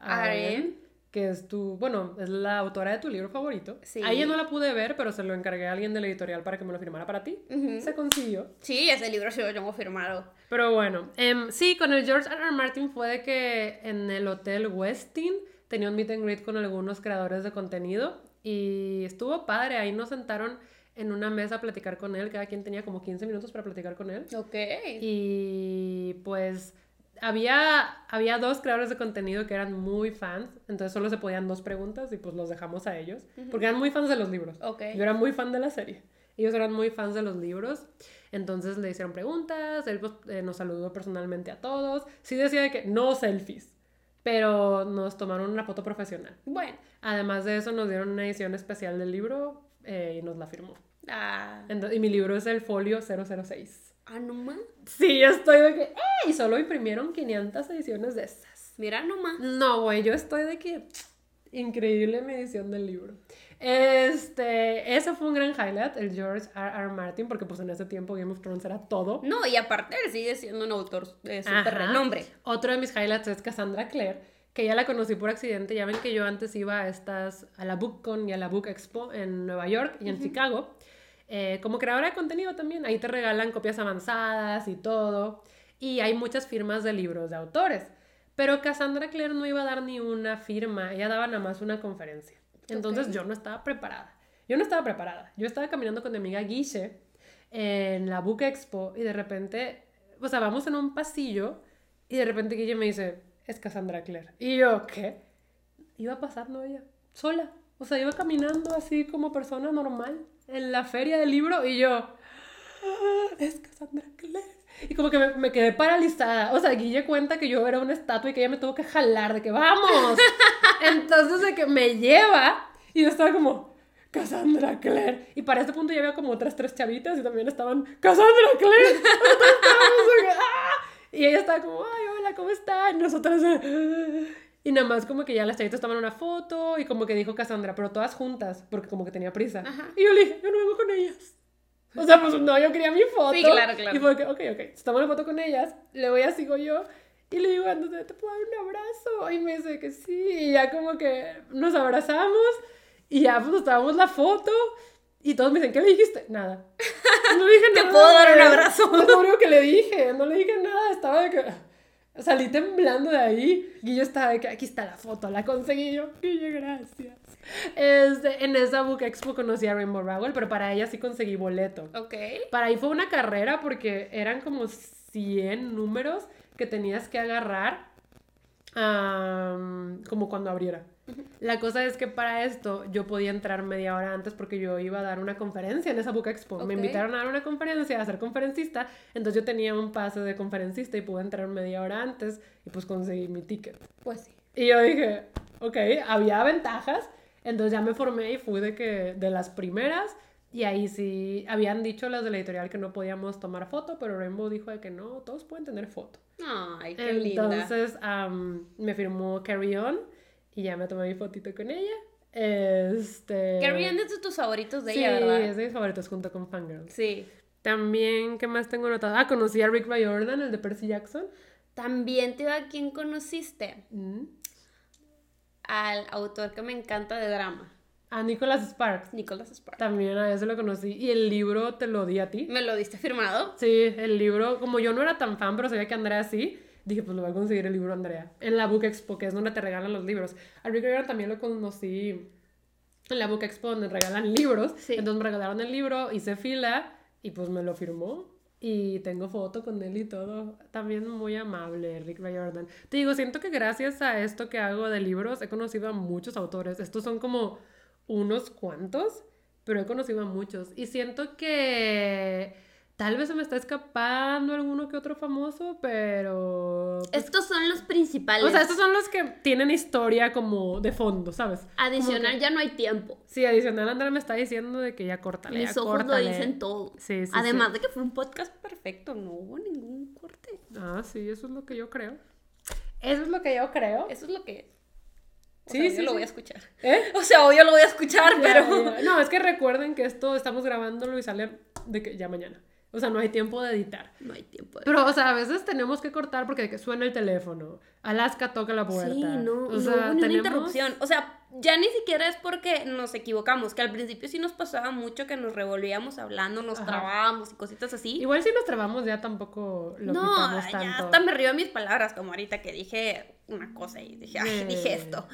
Aren. Que es tu, bueno, es la autora de tu libro favorito. Sí. A ella no la pude ver, pero se lo encargué a alguien de la editorial para que me lo firmara para ti. Se consiguió. Sí, ese libro sí lo tengo firmado. Pero bueno, em, sí, con el George R. R. Martin fue de que en el Hotel Westin tenía un meet and greet con algunos creadores de contenido y estuvo padre. Ahí nos sentaron en una mesa a platicar con él. Cada quien tenía como 15 minutos para platicar con él. Ok. Y pues había, había dos creadores de contenido que eran muy fans, entonces solo se podían dos preguntas y pues los dejamos a ellos, porque eran muy fans de los libros. Ok. Yo era muy fan de la serie. Ellos eran muy fans de los libros, entonces le hicieron preguntas, él pues, eh, nos saludó personalmente a todos. Sí decía de que no selfies, pero nos tomaron una foto profesional. Bueno. Además de eso, nos dieron una edición especial del libro eh, y nos la firmó. Ah, Ento- y mi libro es el folio 006. Ah, nomás. Sí, yo estoy de que, ¡eh! Y solo imprimieron 500 ediciones de esas. Mira nomás. No, güey, yo estoy de que, increíble mi edición del libro. Este, ese fue un gran highlight, el George R. R. Martin, porque pues en ese tiempo Game of Thrones era todo. No, y aparte él sigue siendo un autor de Ajá. súper renombre. Otro de mis highlights es Cassandra Clare, que ya la conocí por accidente. Ya ven que yo antes iba a estas, a la BookCon y a la Book Expo en Nueva York y en Chicago. Eh, como creadora de contenido también. Ahí te regalan copias avanzadas y todo. Y hay muchas firmas de libros de autores. Pero Cassandra Clare no iba a dar ni una firma, ella daba nada más una conferencia. Entonces yo no estaba preparada. Yo no estaba preparada. Yo estaba caminando con mi amiga Guiche en la Book Expo y de repente, o sea, vamos en un pasillo Y de repente Guille me dice, es Cassandra Clare. Y yo, ¿qué? Iba pasando ella, sola. O sea, iba caminando así como persona normal en la feria del libro y yo, "Ah, es Cassandra Clare. Y como que me, me quedé paralizada. O sea, Guille cuenta que yo era una estatua y que ella me tuvo que jalar, de que vamos. Entonces, de que me lleva y yo estaba como, Cassandra Clare. Y para este punto ya había como otras tres chavitas y también estaban, Cassandra Clare. Nosotros estábamos "Ah". Y ella estaba como, ay, hola, ¿cómo están? Y nosotras, "Ah". Y nada más como que ya las chavitas toman una foto y como que dijo Cassandra, pero todas juntas, porque como que tenía prisa. Ajá. Y yo le dije, yo no vengo con ellas. O sea, pues no, yo quería mi foto. Sí, claro, claro. Y fue que, ok, ok, estamos en foto con ellas, le voy a sigo yo. Y le digo, "Ándate, ¿te puedo dar un abrazo? Y me dice que sí. Y ya como que nos abrazamos. Y ya pues nos tomamos la foto. Y todos me dicen, ¿qué le dijiste? Nada. No le dije Te nada. puedo dar un abrazo. Es lo único que le dije. No le dije nada. Estaba de que... Salí temblando de ahí. Y yo estaba de que aquí está la foto. La conseguí yo. Guille, gracias. Este, en esa Book Expo conocí a Rainbow Rowell. Pero para ella sí conseguí boleto. Ok. Para ahí fue una carrera porque eran como 100 números que tenías que agarrar como cuando abriera. La cosa es que para esto yo podía entrar media hora antes porque yo iba a dar una conferencia en esa Book Expo. Me invitaron a dar una conferencia, a ser conferencista, entonces yo tenía un pase de conferencista y pude entrar media hora antes y pues conseguí mi ticket. Pues sí. Y yo dije, ok, había ventajas. Entonces ya me formé y fui de que de las primeras. Y ahí sí, habían dicho las de la editorial que no podíamos tomar foto, pero Rainbow dijo de que no, todos pueden tener foto. Ay, qué linda. Entonces me firmó Carrie On y ya me tomé mi fotito con ella. Este... Carrie es de tus favoritos de sí, ella, ¿verdad? es de mis favoritos junto con Fangirls. Sí. También, ¿qué más tengo anotado? Ah, conocí a Rick Riordan, el de Percy Jackson. También te iba a quién conociste. Mm. Al autor que me encanta de drama, A Nicholas Sparks. Nicholas Sparks. También a ese lo conocí. Y el libro te lo di a ti. ¿Me lo diste firmado? Sí, el libro, como yo no era tan fan, pero sabía que Andrea sí, dije, pues lo voy a conseguir el libro Andrea. En la Book Expo, que es donde te regalan los libros. A Rick Riordan también lo conocí en la Book Expo, donde regalan libros. Sí. Entonces me regalaron el libro, hice fila y pues me lo firmó. Y tengo foto con él y todo. También muy amable, Rick Riordan. Te digo, siento que gracias a esto que hago de libros he conocido a muchos autores. Estos son como unos cuantos, pero he conocido a muchos. Y siento que tal vez se me está escapando alguno que otro famoso, pero... pues, Estos son los principales. o sea, estos son los que tienen historia como de fondo, ¿sabes? Adicional, que- ya no hay tiempo. Sí, adicional Andrea me está diciendo de que ya córtale, Mis ya ojos lo córtale. dicen todo. Sí, sí, Además de que fue un podcast perfecto, no hubo ningún corte. Ah, sí, eso es lo que yo creo. Eso es lo que yo creo. Eso es lo que. O Sí, sea, sí, yo lo voy a escuchar. ¿Eh? O sea, obvio lo voy a escuchar, Ya, pero. ya. No, es que recuerden que esto estamos grabándolo y sale de que ya mañana. O sea, no hay tiempo de editar. No hay tiempo. de- Pero, o sea, a veces tenemos que cortar porque de que suena el teléfono. Alaska toca la puerta. Sí, no, o no sea, una tenemos- interrupción. O sea, ya ni siquiera es porque nos equivocamos, que al principio sí nos pasaba mucho que nos revolvíamos hablando, nos Ajá. trabábamos y cositas así. Igual si nos trabamos ya tampoco lo no, quitamos ya hasta me río de mis palabras, como ahorita que dije una cosa y dije, ay, dije esto.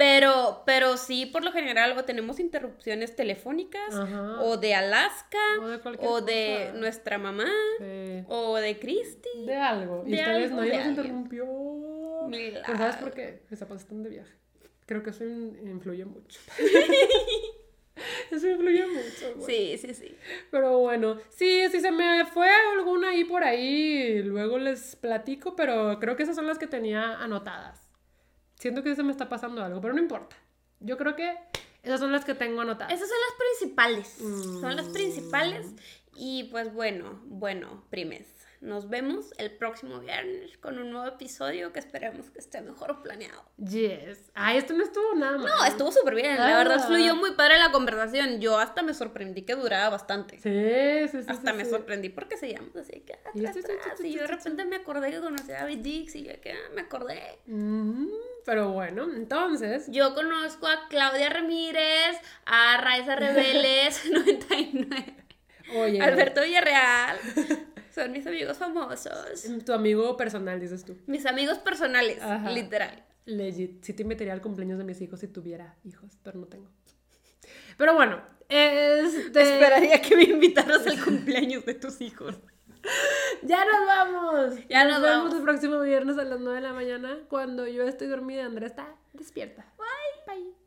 Pero, pero sí, por lo general, o tenemos interrupciones telefónicas, Ajá. o de Alaska, O de cualquier o de cosa. nuestra mamá, Sí. o de Christy. De algo. Y De esta vez algo, nadie nos interrumpió. Milagro. Pero ¿sabes por qué? Mis están de viaje. Creo que eso in- influye mucho. eso influye mucho. Sí, sí, sí. Pero bueno, sí, sí se me fue alguna ahí por ahí, luego les platico, pero creo que esas son las que tenía anotadas. Siento que se me está pasando algo, pero no importa. Yo creo que esas son las que tengo anotadas. Esas son las principales. Son las Mm. principales. Y pues bueno, bueno, primes. Nos vemos el próximo viernes con un nuevo episodio que esperemos que esté mejor planeado. Yes. Ay, esto no estuvo nada mal. No, estuvo súper bien. La verdad Ah. fluyó muy padre la conversación. Yo hasta me sorprendí que duraba bastante. Sí, sí, sí. Hasta sí, me sí. sorprendí porque seguíamos así que Y atrás, sí, sí, atrás, sí, y yo de repente me acordé que conocí a David Dix y yo que ah, me acordé. Pero bueno, entonces. Yo conozco a Claudia Ramírez, a Raiza Rebeles 99, Oye. Alberto Villarreal. Son mis amigos famosos. Tu amigo personal, dices tú. Mis amigos personales, Ajá. literal. Legit. Sí te invitaría al cumpleaños de mis hijos si tuviera hijos, pero no tengo. Pero bueno, este... Esperaría que me invitaras al cumpleaños de tus hijos. Ya nos vamos. Ya nos, nos vemos vamos. el próximo viernes a las 9 de la mañana cuando yo estoy dormida y Andrea está despierta. Bye. Bye.